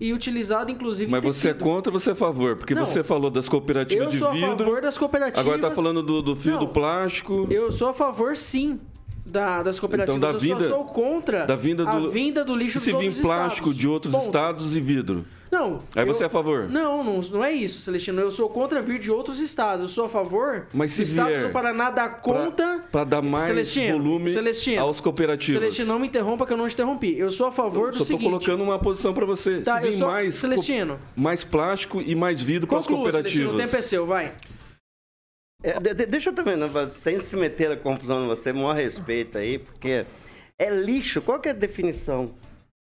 e utilizado inclusive Mas você é contra ou você é a favor? Porque Não. você falou das cooperativas Eu de sou a vidro. favor das cooperativas. Agora tá falando do, do fio Não. do plástico. Eu sou a favor, sim, da- das cooperativas. Então, da eu vinda- só sou contra da vinda a do- vinda do lixo E se vir plástico estados. de outros Ponto. estados e vidro? Não. Aí eu- você é a favor? Não, não, não é isso, Celestino. Eu sou contra vir de outros estados. Eu sou a favor Mas se do estado vier do Paraná dar conta... Para dar mais Celestino, volume Celestino, aos cooperativos. Celestino, não me interrompa que eu não te interrompi. Eu sou a favor do Só seguinte... colocando uma posição para você. Tá, se eu vir sou- mais, Celestino. mais plástico e mais vidro para as Conclua, Celestino, cooperativas. o tempo é seu, vai. É, de- de- deixa eu também, né, sem se meter a confusão em você, maior respeito aí, porque é lixo. Qual que é a definição?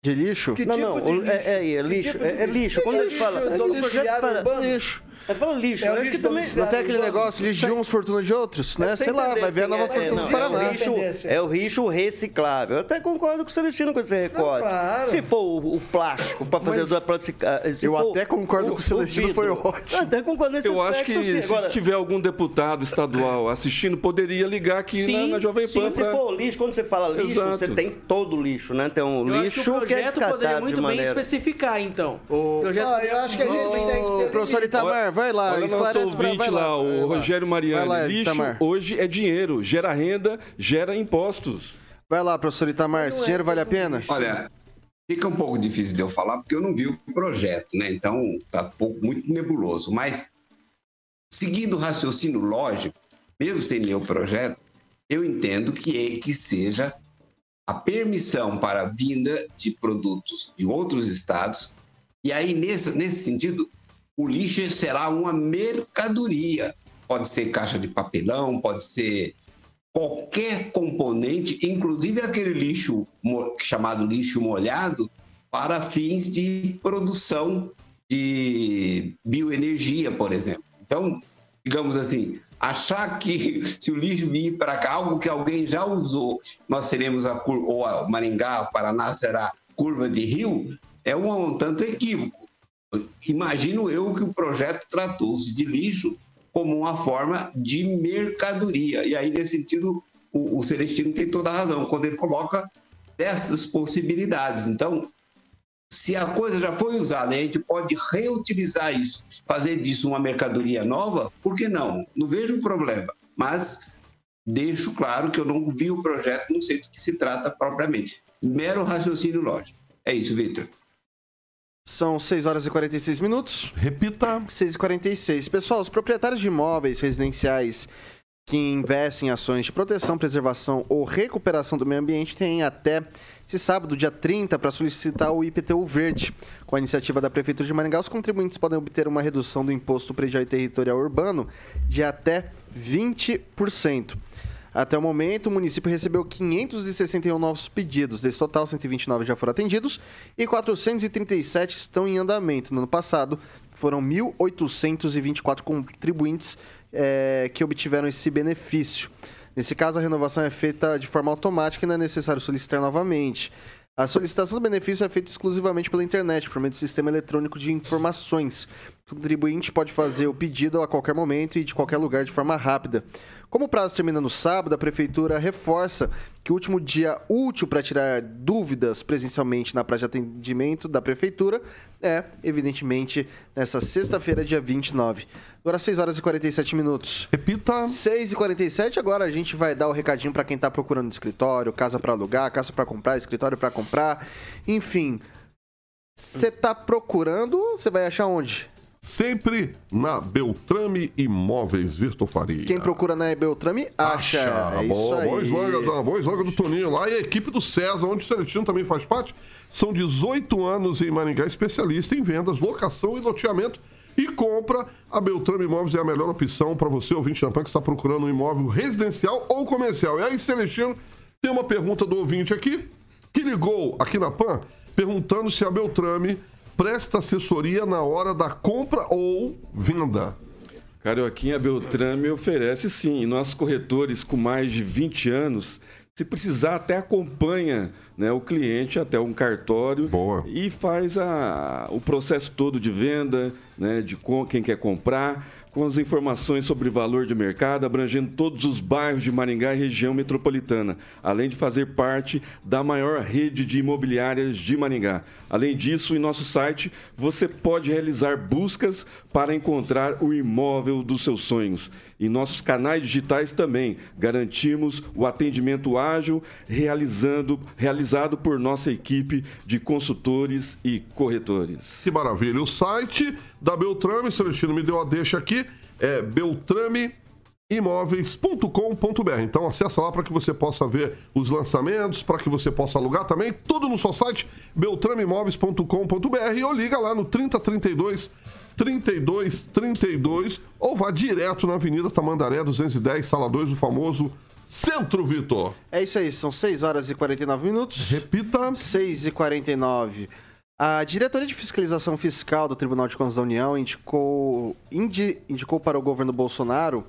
De lixo? Que não, tipo não, de lixo? é, é, é lixo. tipo de é, é lixo. Quando É a gente fala. fala- urbano? Lixo. É fala lixo. É acho lixo que também. Não tem aquele negócio lixo de uns, fortuna de outros, né? Sei lá, vai ver a nova é- fortuna é, do não, Paraná. É o, lixo, Tendência. é o lixo reciclável. Eu até concordo com o Celestino quando você recorta. claro. Se for o, o plástico para fazer da plática. se Eu até concordo com o Celestino, foi ótimo. Eu até concordo nesse Eu acho que sim. se Agora, tiver algum deputado estadual assistindo, poderia ligar aqui Sim, na, na Jovem sim, Pan se for lixo, quando você fala lixo, Exato. você tem todo o lixo, né? Tem um Eu lixo acho que o é projeto poderia muito bem especificar, então. O- projeto Ah, eu acho que a gente tem que ter professor. Itamar, vai lá, Olha nosso ouvinte vai lá, o vai lá. Rogério Mariani. Vai lá, Lixo Itamar. hoje é dinheiro, gera renda, gera impostos. Vai lá, professor Itamar, esse dinheiro vale a pena? Olha, fica um pouco difícil de eu falar porque eu não vi o projeto, né? Então tá um pouco muito nebuloso. Mas seguindo o raciocínio lógico, mesmo sem ler o projeto, eu entendo que é que seja a permissão para a vinda de produtos de outros estados. E aí, nesse, nesse sentido, o lixo será uma mercadoria. Pode ser caixa de papelão, pode ser qualquer componente, inclusive aquele lixo chamado lixo molhado, para fins de produção de bioenergia, por exemplo. Então, digamos assim, achar que <laughs> se o lixo vir para cá, algo que alguém já usou, nós seremos a curva, ou a Maringá, o Paraná será curva de rio, é um, um tanto equívoco. Imagino eu que o projeto tratou-se de lixo como uma forma de mercadoria. E aí, nesse sentido, o, o Celestino tem toda a razão quando ele coloca dessas possibilidades. Então, se a coisa já foi usada, a gente pode reutilizar isso, fazer disso uma mercadoria nova, por que não? Não vejo problema. Mas deixo claro que eu não vi o projeto, não sei do que se trata propriamente. Mero raciocínio lógico. É isso, Vitor. São 6 horas e 46 minutos. Repita. 6 e 46. Pessoal, os proprietários de imóveis residenciais que investem em ações de proteção, preservação ou recuperação do meio ambiente têm até esse sábado, dia 30, para solicitar o IPTU verde. Com a iniciativa da Prefeitura de Maringá, os contribuintes podem obter uma redução do imposto predial e territorial urbano de até 20%. Até o momento, o município recebeu 561 novos pedidos. Desse total, 129 já foram atendidos e 437 estão em andamento. No ano passado, foram 1.824 contribuintes é, que obtiveram esse benefício. Nesse caso, a renovação é feita de forma automática e não é necessário solicitar novamente. A solicitação do benefício é feita exclusivamente pela internet, por meio do sistema eletrônico de informações. O contribuinte pode fazer o pedido a qualquer momento e de qualquer lugar de forma rápida. Como o prazo termina no sábado, a Prefeitura reforça que o último dia útil para tirar dúvidas presencialmente na praça de atendimento da Prefeitura é, evidentemente, nessa sexta-feira, dia 29. Agora 6 horas e 47 minutos. Repita. 6 e 47 agora a gente vai dar o recadinho para quem está procurando escritório, casa para alugar, casa para comprar, escritório para comprar, enfim. Você está procurando, você vai achar onde? Sempre na Beltrame Imóveis Virtual Faria. Quem procura na Beltrame acha. Acha. É boa, isso boa aí. slogan, boa slogan do Toninho lá e a equipe do César, onde o Celestino também faz parte. São 18 anos em Maringá, especialista em vendas, locação e loteamento. E compra, a Beltrame Imóveis é a melhor opção para você, ouvinte PAN, que está procurando um imóvel residencial ou comercial. E aí, Celestino, tem uma pergunta do ouvinte aqui, que ligou aqui na PAN, perguntando se a Beltrame presta assessoria na hora da compra ou venda. Carioquinha Beltrame oferece sim. E nós corretores com mais de 20 anos, se precisar, até acompanha né, o cliente até um cartório Boa. e faz a- o processo todo de venda, né, de com- quem quer comprar, com as informações sobre valor de mercado, abrangendo todos os bairros de Maringá e região metropolitana, além de fazer parte da maior rede de imobiliárias de Maringá. Além disso, em nosso site você pode realizar buscas para encontrar o imóvel dos seus sonhos. Em nossos canais digitais também garantimos o atendimento ágil realizando, realizado por nossa equipe de consultores e corretores. Que maravilha. O site da Beltrame, Celestino me deu a deixa aqui, é beltrameimóveis.com.br. Então acessa lá para que você possa ver os lançamentos, para que você possa alugar também, tudo no seu site, beltrameimóveis.com.br ou liga lá no 3032 3232 ou vá direto na Avenida Tamandaré 210, sala 2, o famoso Centro Vitor. É isso aí, são 6 horas e 49 minutos. Repita. 6 e 49. A Diretoria de Fiscalização Fiscal do Tribunal de Contas da União indicou, indi- indicou para o governo Bolsonaro,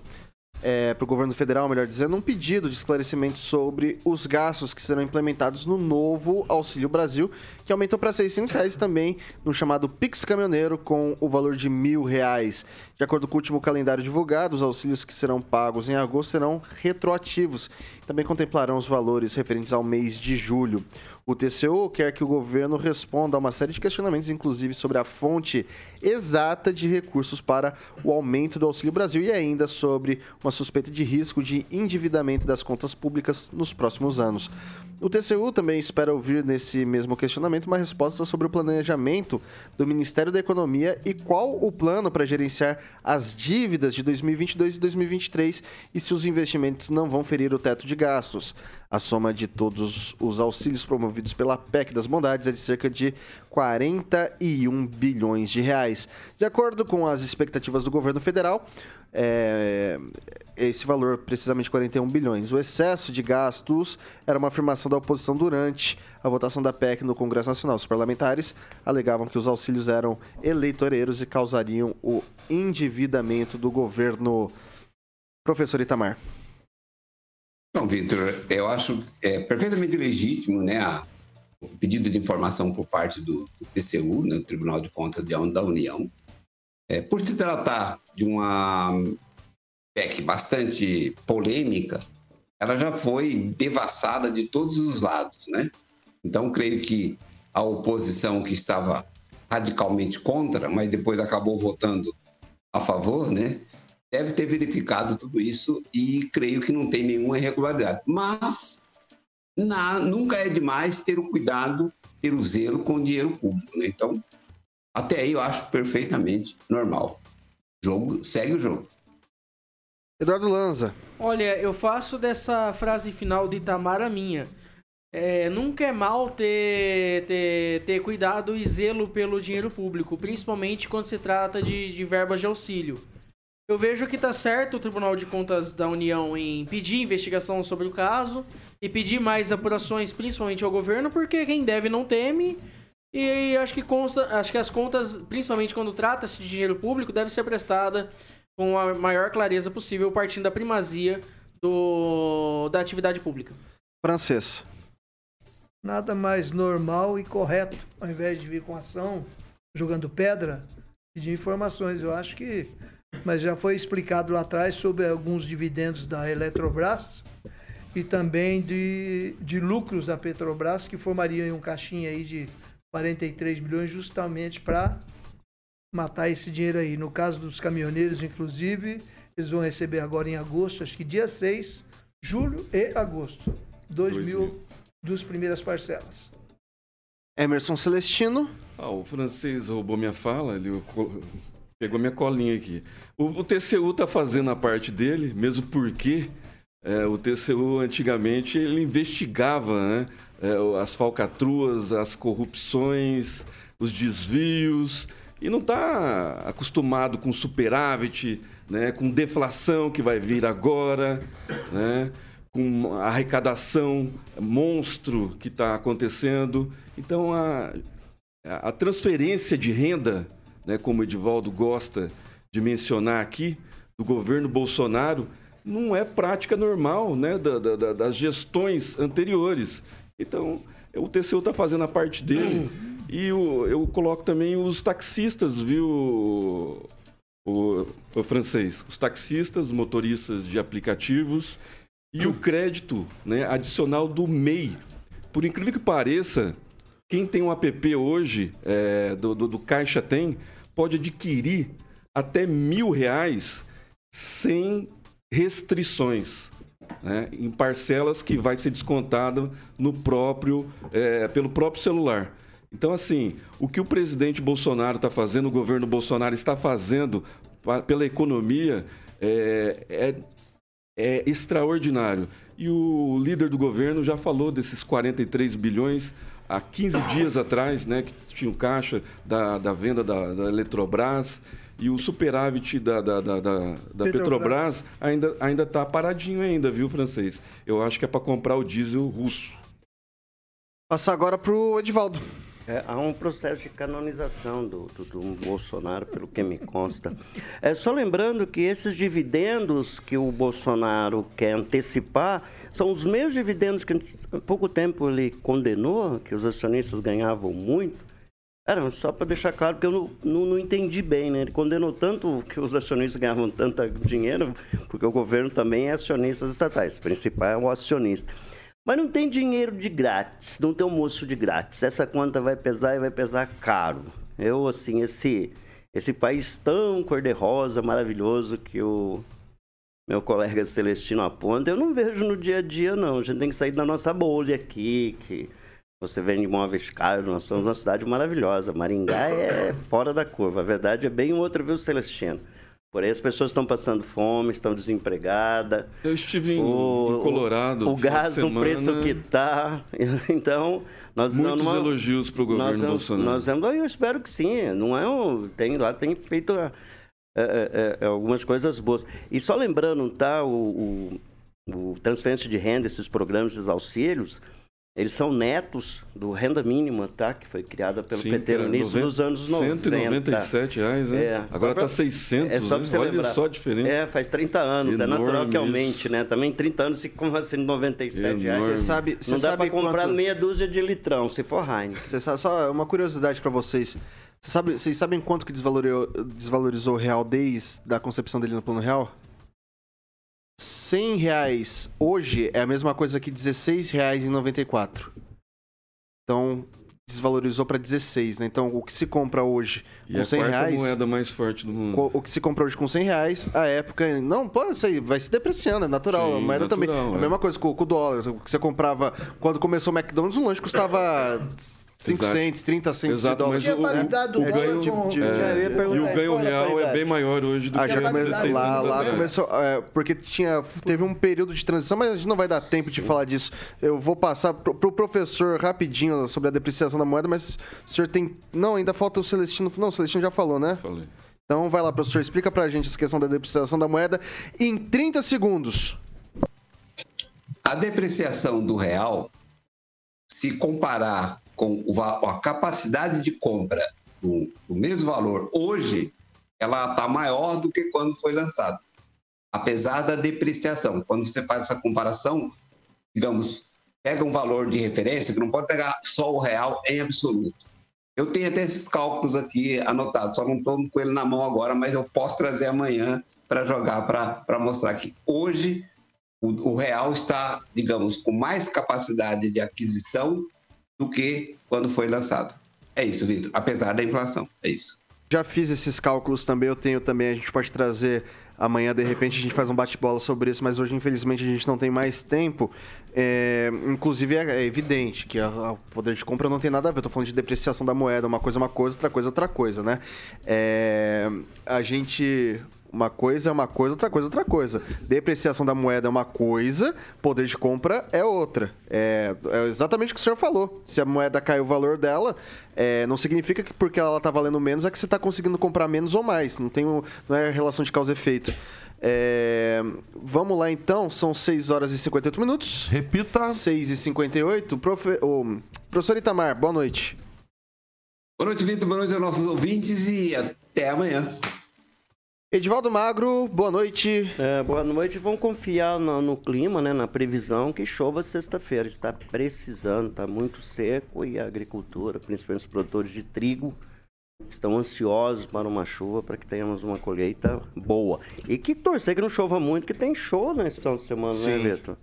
é, para o governo federal, melhor dizendo, um pedido de esclarecimento sobre os gastos que serão implementados no novo Auxílio Brasil, que aumentou para 600 reais também no chamado Pix Caminhoneiro, com o valor de mil reais. De acordo com o último calendário divulgado, os auxílios que serão pagos em agosto serão retroativos. Também contemplarão os valores referentes ao mês de julho. O TCU quer que o governo responda a uma série de questionamentos, inclusive sobre a fonte exata de recursos para o aumento do Auxílio Brasil e ainda sobre uma suspeita de risco de endividamento das contas públicas nos próximos anos. O TCU também espera ouvir nesse mesmo questionamento uma resposta sobre o planejamento do Ministério da Economia e qual o plano para gerenciar as dívidas de 2022 e 2023 e se os investimentos não vão ferir o teto de gastos. A soma de todos os auxílios promovidos pela PEC das Bondades é de cerca de 41 bilhões de reais. De acordo com as expectativas do governo federal, é, esse valor, precisamente 41 bilhões. O excesso de gastos era uma afirmação da oposição durante a votação da PEC no Congresso Nacional. Os parlamentares alegavam que os auxílios eram eleitoreiros e causariam o endividamento do governo. Professor Itamar. Então, Vitor, eu acho é, perfeitamente legítimo né, a- o pedido de informação por parte do, do TCU, né, Tribunal de Contas da União. É, por se tratar de uma PEC bastante polêmica, ela já foi devassada de todos os lados, né? Então, creio que a oposição que estava radicalmente contra, mas depois acabou votando a favor, né? Deve ter verificado tudo isso e creio que não tem nenhuma irregularidade. Mas na, nunca é demais ter o cuidado, ter o zelo com o dinheiro público, né? Então, até aí eu acho perfeitamente normal. Jogo, segue o jogo. Eduardo Lanza. Olha, eu faço dessa frase final de Itamar a minha. É, nunca é mal ter, ter, ter cuidado e zelo pelo dinheiro público, principalmente quando se trata de, de verbas de auxílio. Eu vejo que está certo o Tribunal de Contas da União em pedir investigação sobre o caso e pedir mais apurações, principalmente ao governo, porque quem deve não teme. E acho que, consta, acho que as contas, principalmente quando trata-se de dinheiro público, deve ser prestada com a maior clareza possível, partindo da primazia do, da atividade pública. Francês. Nada mais normal e correto, ao invés de vir com ação, jogando pedra, pedir informações. Eu acho que. Mas já foi explicado lá atrás sobre alguns dividendos da Eletrobras e também de, de lucros da Petrobras que formariam um caixinha aí de 43 bilhões justamente para matar esse dinheiro aí. No caso dos caminhoneiros, inclusive, eles vão receber agora em agosto, acho que dia 6, julho e agosto. 2 mil, mil duas primeiras parcelas. Emerson Celestino. Ah, o francês roubou minha fala, ele pegou minha colinha aqui. O, o TCU está fazendo a parte dele, mesmo porque é, o TCU antigamente ele investigava né, é, as falcatruas, as corrupções, os desvios. E não está acostumado com superávit, né, com deflação que vai vir agora, né, com arrecadação monstro que está acontecendo. Então, a, a transferência de renda, né, como o Edivaldo gosta de mencionar aqui, do governo Bolsonaro, não é prática normal né, da, da, das gestões anteriores. Então, o TCU está fazendo a parte dele. E o, eu coloco também os taxistas, viu, o, o francês? Os taxistas, motoristas de aplicativos e o crédito né, adicional do MEI. Por incrível que pareça, quem tem um app hoje, é, do, do, do, Caixa Tem, pode adquirir até mil reais sem restrições. Né, em parcelas que vai ser descontado no próprio, é, pelo próprio celular. Então, assim, o que o presidente Bolsonaro está fazendo, o governo Bolsonaro está fazendo pela economia é, é é extraordinário. E o líder do governo já falou desses 43 bilhões há 15 dias atrás, né, que tinha o caixa da, da venda da, da Eletrobras e o superávit da, da, da, da, da Petrobras ainda ainda está paradinho ainda, viu, francês? Eu acho que é para comprar o diesel russo. Passar agora para o Edivaldo. É, há um processo de canonização do, do, do, Bolsonaro, pelo que me consta. É, só lembrando que esses dividendos que o Bolsonaro quer antecipar são os mesmos dividendos que há pouco tempo ele condenou, que os acionistas ganhavam muito. Era só para deixar claro, porque eu não, não, não, entendi bem, né? Ele condenou tanto que os acionistas ganhavam tanto dinheiro, porque o governo também é acionista estatais, o principal é o acionista. Mas não tem dinheiro de grátis, não tem almoço de grátis. Essa conta vai pesar e vai pesar caro. Eu, assim, esse, esse país tão cor-de-rosa, maravilhoso que o meu colega Celestino aponta, eu não vejo no dia a dia, não. A gente tem que sair da nossa bolha aqui, que você vende imóveis caros, nós somos uma cidade maravilhosa. Maringá é fora da curva. A verdade é bem outra, viu, Celestino? Por aí as pessoas estão passando fome, estão desempregadas. Eu estive em, o, em Colorado. O, o gás no preço que está. <laughs> Então, nós Muitos numa, elogios para o governo nós, Bolsonaro. Nós, eu espero que sim. Não é um, tem, lá tem feito é, é, algumas coisas boas. E só lembrando, tá? O, o, o transferência de renda, esses programas, esses auxílios, eles são netos do renda mínima, tá? Que foi criada pelo Sim, PT no início dos anos 90. 197 reais, né? É, Agora está 600, é só né? Olha lembrar. só a diferença. É, faz 30 anos. Enorme é natural que aumente, né? Também 30 anos e como assim 97 Enorme. reais. Você sabe, Não dá para comprar quanto... meia dúzia de litrão, se for Heineken. Você sabe, só uma curiosidade para vocês. Você sabe, vocês sabem quanto que desvalorizou, desvalorizou o real desde a concepção dele no Plano Real? 100 reais hoje é a mesma coisa que 16 reais em 94. Então, desvalorizou para 16, né? Então, o que se compra hoje E com a 100 quarta reais... moeda mais forte do mundo. O que se compra hoje com 100 reais, a época... Não, isso aí vai se depreciando, é natural. Sim, a moeda também. natural, A é. mesma coisa com, com o dólar. O que você comprava... Quando começou o McDonald's, um lanche custava 5 Exato. cents, 30 cents de dólar. mas E o, o, o dólar ganho, de- é, ia perguntar, e o ganho é real é bem maior hoje do Ah, que já come... 16 lá, anos lá começou. é, porque tinha, teve um período de transição, mas a gente não vai dar tempo de falar disso. Eu vou passar pro, pro professor rapidinho sobre a depreciação da moeda, mas o senhor tem. Não, ainda falta o Celestino. Não, o Celestino já falou, né? Falei. Então vai lá, professor, explica pra gente essa questão da depreciação da moeda em 30 segundos. A depreciação do real, se comparar com a capacidade de compra do, do mesmo valor hoje, ela está maior do que quando foi lançado. Apesar da depreciação. Quando você faz essa comparação, digamos, pega um valor de referência, que não pode pegar só o real em absoluto. Eu tenho até esses cálculos aqui anotados, só não estou com ele na mão agora, mas eu posso trazer amanhã para jogar, para mostrar que hoje o, o real está, digamos, com mais capacidade de aquisição do que quando foi lançado. É isso, Vitor. Apesar da inflação, é isso. Já fiz esses cálculos também, eu tenho também, a gente pode trazer amanhã, de repente, a gente faz um bate-bola sobre isso, mas hoje, infelizmente, a gente não tem mais tempo. É, inclusive, é, é evidente que o poder de compra não tem nada a ver. Eu tô falando de depreciação da moeda, uma coisa é uma coisa, outra coisa é outra coisa, né? É, a gente. Uma coisa é uma coisa, outra coisa é outra coisa. Depreciação da moeda é uma coisa, poder de compra é outra. É, é exatamente o que o senhor falou. Se a moeda caiu o valor dela, é, não significa que porque ela tá valendo menos é que você tá conseguindo comprar menos ou mais. Não, tem, não é relação de causa e efeito. É, vamos lá então, são 6 horas e 58 minutos. Repita. 6 e 58. Profe... ô, professor Itamar, boa noite. Boa noite, Vitor. Boa noite aos nossos ouvintes e até amanhã. Edivaldo Magro, boa noite. É, boa noite. Vamos confiar no, no clima, né, na previsão que chova sexta-feira. Está precisando, está muito seco e a agricultura, principalmente os produtores de trigo, estão ansiosos para uma chuva para que tenhamos uma colheita boa. E que torcer que não chova muito, que tem show nesse final de semana, Sim. né, Vitor?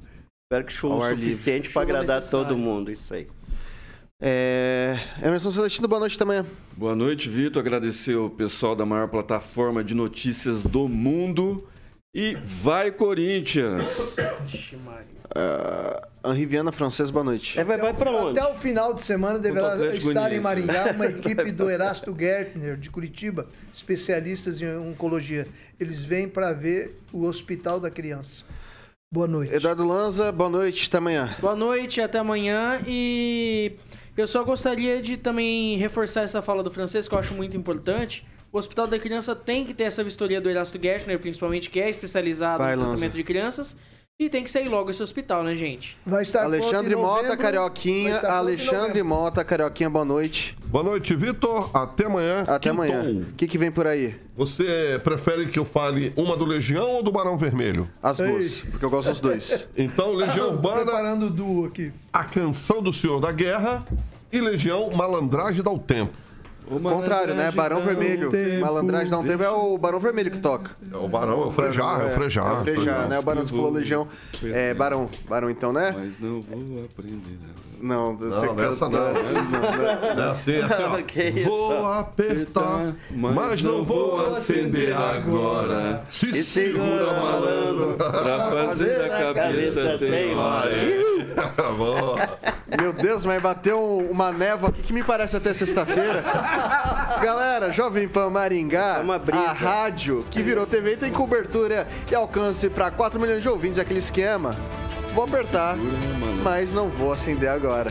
Espero que chova o suficiente para agradar necessária. todo mundo. Isso aí. É... Emerson Celestino, boa noite também. Boa noite, Vitor. Agradecer o pessoal da maior plataforma de notícias do mundo. E vai, Corinthians! Uh, Henri Viana, francês, boa noite. É, vai, vai para onde? Até o final de semana deverá estar em. Maringá uma <laughs> equipe do Erasto Gertner, de Curitiba, especialistas em oncologia. Eles vêm para ver o Hospital da Criança. Boa noite. Eduardo Lanza, boa noite, até amanhã. Boa noite, até amanhã. E eu só gostaria de também reforçar essa fala do francês, que eu acho muito importante. O Hospital da Criança tem que ter essa vistoria do Erasto Gertner, principalmente, que é especializado Vai, no tratamento de crianças. E tem que sair logo esse hospital, né, gente? Vai estar Alexandre em Mota, novembro, vai Carioquinha. Alexandre. Mota, Carioquinha, boa noite. Boa noite, Vitor. Até amanhã. Até amanhã. O que, que vem por aí? Você prefere que eu fale uma do Legião ou do Barão Vermelho? As duas, porque eu gosto dos dois. <laughs> Então, Legião Urbana, Preparando o duo aqui. a canção do Senhor da Guerra e Legião Malandragem dá o tempo. Contrário, né? Barão Vermelho. Malandragem dá um tempo é o Barão Vermelho que toca. É o Barão, é o Frejar, é o Frejar. É o Frejar, né? O Barão, falou Legião. É, Barão. Barão, então, né? Mas não vou aprender. né? Não, você Não, nessa não. Não é assim, é assim, ó. <laughs> Que isso? Vou apertar, mas não vou acender agora. Se Se segura, malandro. Pra fazer a cabeça tem. <laughs> Meu Deus, mas bateu uma névoa aqui que me parece até sexta-feira. <laughs> Galera, Jovem Pan Maringá, É a rádio que virou TV tem cobertura e alcance para 4 milhões de ouvintes, aquele esquema. Vou apertar, mas não vou acender agora.